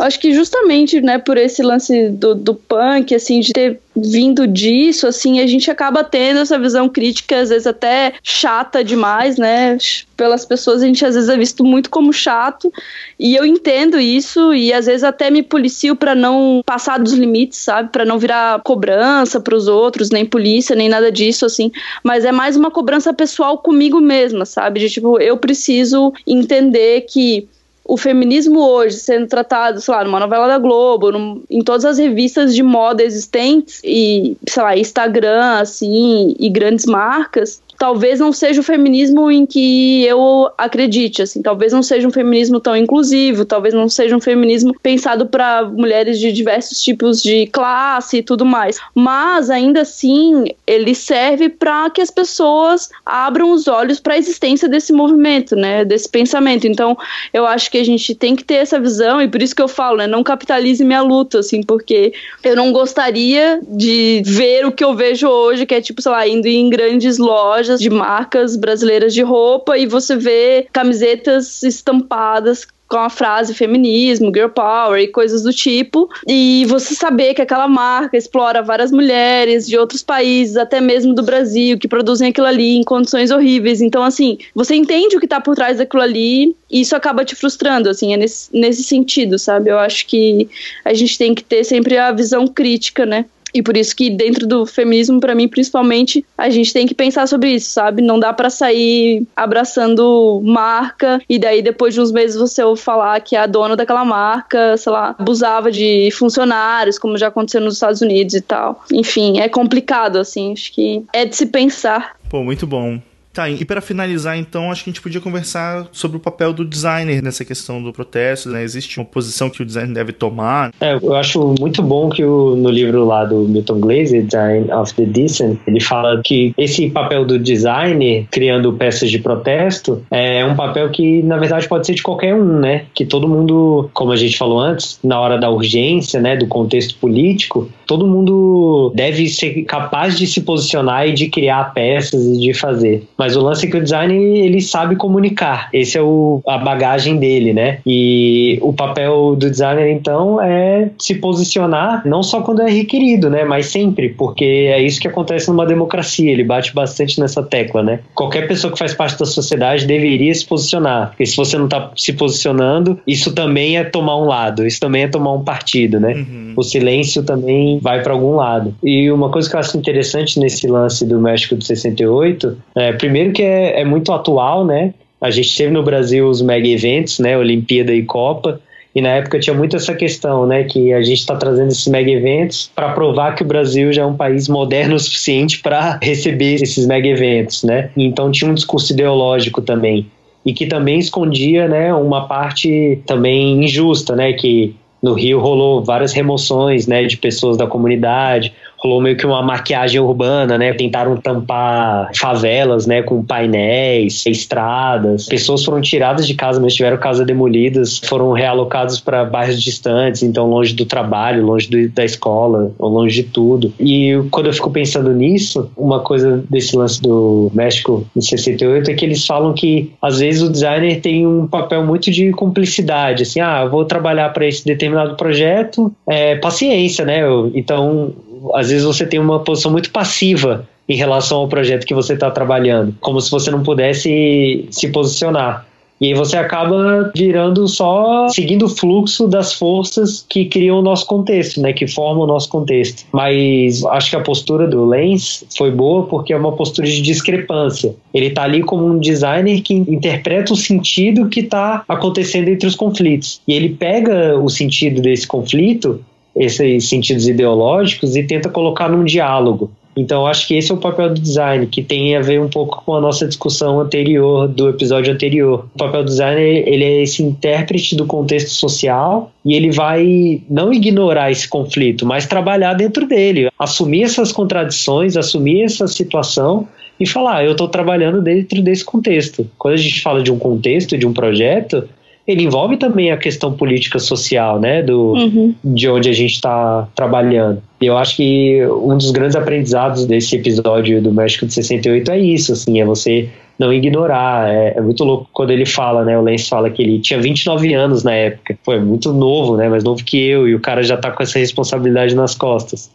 D: Acho que justamente, né, por esse lance do, do punk, assim, de ter vindo disso, assim, a gente acaba tendo essa visão crítica, às vezes até chata demais, né? Pelas pessoas a gente às vezes é visto muito como chato, e eu entendo isso e às vezes até me policio para não passar dos limites, sabe? Para não virar cobrança para os outros, nem polícia, nem nada disso, assim. Mas é mais uma cobrança pessoal comigo mesma, sabe? De tipo, eu preciso entender que o feminismo hoje sendo tratado, sei lá, numa novela da Globo, num, em todas as revistas de moda existentes e, sei lá, Instagram, assim, e grandes marcas, talvez não seja o feminismo em que eu acredite, assim, talvez não seja um feminismo tão inclusivo, talvez não seja um feminismo pensado para mulheres de diversos tipos de classe e tudo mais, mas ainda assim ele serve para que as pessoas abram os olhos para a existência desse movimento, né, desse pensamento. Então, eu acho que a gente tem que ter essa visão e por isso que eu falo, né, não capitalize minha luta, assim, porque eu não gostaria de ver o que eu vejo hoje, que é tipo, sei lá, indo em grandes lojas lojas de marcas brasileiras de roupa e você vê camisetas estampadas com a frase feminismo, girl power e coisas do tipo, e você saber que aquela marca explora várias mulheres de outros países, até mesmo do Brasil, que produzem aquilo ali em condições horríveis. Então, assim, você entende o que tá por trás daquilo ali e isso acaba te frustrando, assim, é nesse, nesse sentido, sabe? Eu acho que a gente tem que ter sempre a visão crítica, né? E por isso que dentro do feminismo, para mim, principalmente, a gente tem que pensar sobre isso, sabe? Não dá para sair abraçando marca e daí depois de uns meses você ouve falar que a dona daquela marca, sei lá, abusava de funcionários, como já aconteceu nos Estados Unidos e tal. Enfim, é complicado, assim, acho que é de se pensar.
A: Pô, muito bom. Tá, e para finalizar, então, acho que a gente podia conversar sobre o papel do designer nessa questão do protesto, né? Existe uma posição que o designer deve tomar?
B: É, eu acho muito bom que o, no livro lá do Milton Glaser, Design of the Decent, ele fala que esse papel do designer, criando peças de protesto, é um papel que, na verdade, pode ser de qualquer um, né? Que todo mundo, como a gente falou antes, na hora da urgência, né, do contexto político, todo mundo deve ser capaz de se posicionar e de criar peças e de fazer. Mas o lance é que o design ele sabe comunicar. Esse é o, a bagagem dele, né? E o papel do designer então é se posicionar não só quando é requerido, né? Mas sempre, porque é isso que acontece numa democracia. Ele bate bastante nessa tecla, né? Qualquer pessoa que faz parte da sociedade deveria se posicionar. Porque se você não está se posicionando, isso também é tomar um lado. Isso também é tomar um partido, né? Uhum. O silêncio também vai para algum lado. E uma coisa que eu acho interessante nesse lance do México de 68 é primeiro que é, é muito atual, né? A gente teve no Brasil os mega eventos, né? Olimpíada e Copa. E na época tinha muito essa questão, né, que a gente está trazendo esses mega eventos para provar que o Brasil já é um país moderno [LAUGHS] o suficiente para receber esses mega eventos, né? Então tinha um discurso ideológico também e que também escondia, né, uma parte também injusta, né, que no Rio rolou várias remoções, né, de pessoas da comunidade, rolou meio que uma maquiagem urbana, né? Tentaram tampar favelas, né? Com painéis, estradas. Pessoas foram tiradas de casa, mas tiveram casas demolidas, foram realocadas para bairros distantes, então longe do trabalho, longe do, da escola, longe de tudo. E quando eu fico pensando nisso, uma coisa desse lance do México em 68 é que eles falam que às vezes o designer tem um papel muito de cumplicidade, assim, ah, eu vou trabalhar para esse determinado projeto, é paciência, né? Eu, então às vezes você tem uma posição muito passiva em relação ao projeto que você está trabalhando, como se você não pudesse se posicionar. E aí você acaba virando só seguindo o fluxo das forças que criam o nosso contexto, né? Que formam o nosso contexto. Mas acho que a postura do Lens foi boa porque é uma postura de discrepância. Ele está ali como um designer que interpreta o sentido que está acontecendo entre os conflitos. E ele pega o sentido desse conflito esses sentidos ideológicos e tenta colocar num diálogo. Então, acho que esse é o papel do design, que tem a ver um pouco com a nossa discussão anterior, do episódio anterior. O papel do design, ele é esse intérprete do contexto social e ele vai não ignorar esse conflito, mas trabalhar dentro dele, assumir essas contradições, assumir essa situação e falar, ah, eu estou trabalhando dentro desse contexto. Quando a gente fala de um contexto, de um projeto, ele envolve também a questão política social, né, do, uhum. de onde a gente está trabalhando. E eu acho que um dos grandes aprendizados desse episódio do México de 68 é isso, assim, é você não ignorar. É, é, muito louco quando ele fala, né? O Lance fala que ele tinha 29 anos na época. Foi muito novo, né? Mais novo que eu, e o cara já tá com essa responsabilidade nas costas.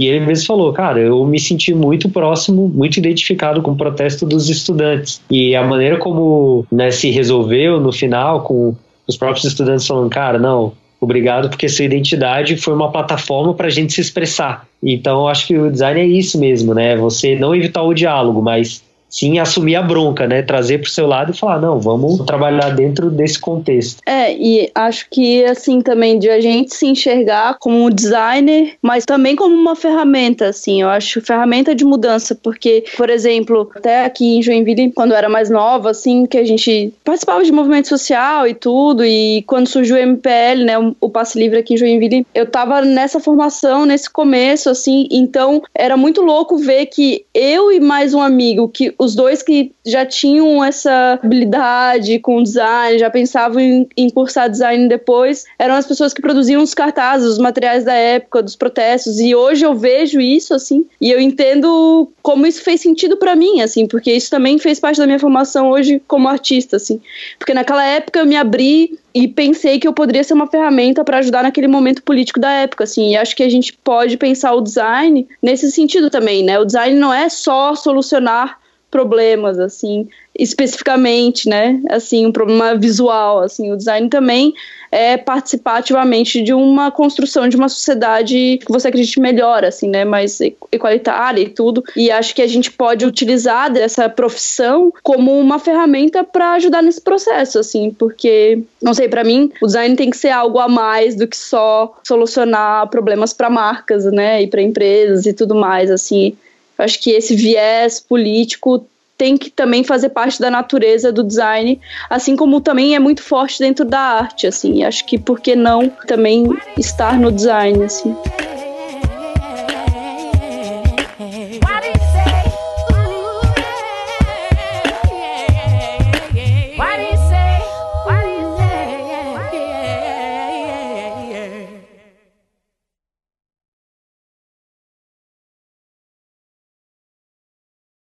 B: E ele mesmo falou, cara, eu me senti muito próximo, muito identificado com o protesto dos estudantes. E a maneira como né, se resolveu no final, com os próprios estudantes falando, cara, não, obrigado porque sua identidade foi uma plataforma para a gente se expressar. Então, eu acho que o design é isso mesmo, né? Você não evitar o diálogo, mas sim assumir a bronca, né? Trazer para o seu lado e falar, não, vamos trabalhar dentro desse contexto.
D: É, e acho que assim também de a gente se enxergar como um designer, mas também como uma ferramenta, assim, eu acho ferramenta de mudança, porque, por exemplo, até aqui em Joinville, quando eu era mais nova, assim, que a gente participava de movimento social e tudo, e quando surgiu o MPL, né, o passe livre aqui em Joinville, eu tava nessa formação, nesse começo, assim, então era muito louco ver que eu e mais um amigo que os dois que já tinham essa habilidade com design, já pensavam em, em cursar design depois, eram as pessoas que produziam os cartazes, os materiais da época, dos protestos. E hoje eu vejo isso, assim, e eu entendo como isso fez sentido para mim, assim, porque isso também fez parte da minha formação hoje como artista, assim. Porque naquela época eu me abri e pensei que eu poderia ser uma ferramenta para ajudar naquele momento político da época, assim. E acho que a gente pode pensar o design nesse sentido também, né? O design não é só solucionar problemas, assim, especificamente, né? Assim, um problema visual, assim, o design também é participar ativamente de uma construção de uma sociedade que você acredite melhor, assim, né? Mais equalitária e tudo. E acho que a gente pode utilizar dessa profissão como uma ferramenta para ajudar nesse processo, assim, porque, não sei, para mim, o design tem que ser algo a mais do que só solucionar problemas para marcas, né? E para empresas e tudo mais, assim acho que esse viés político tem que também fazer parte da natureza do design, assim como também é muito forte dentro da arte, assim. Acho que por que não também estar no design, assim.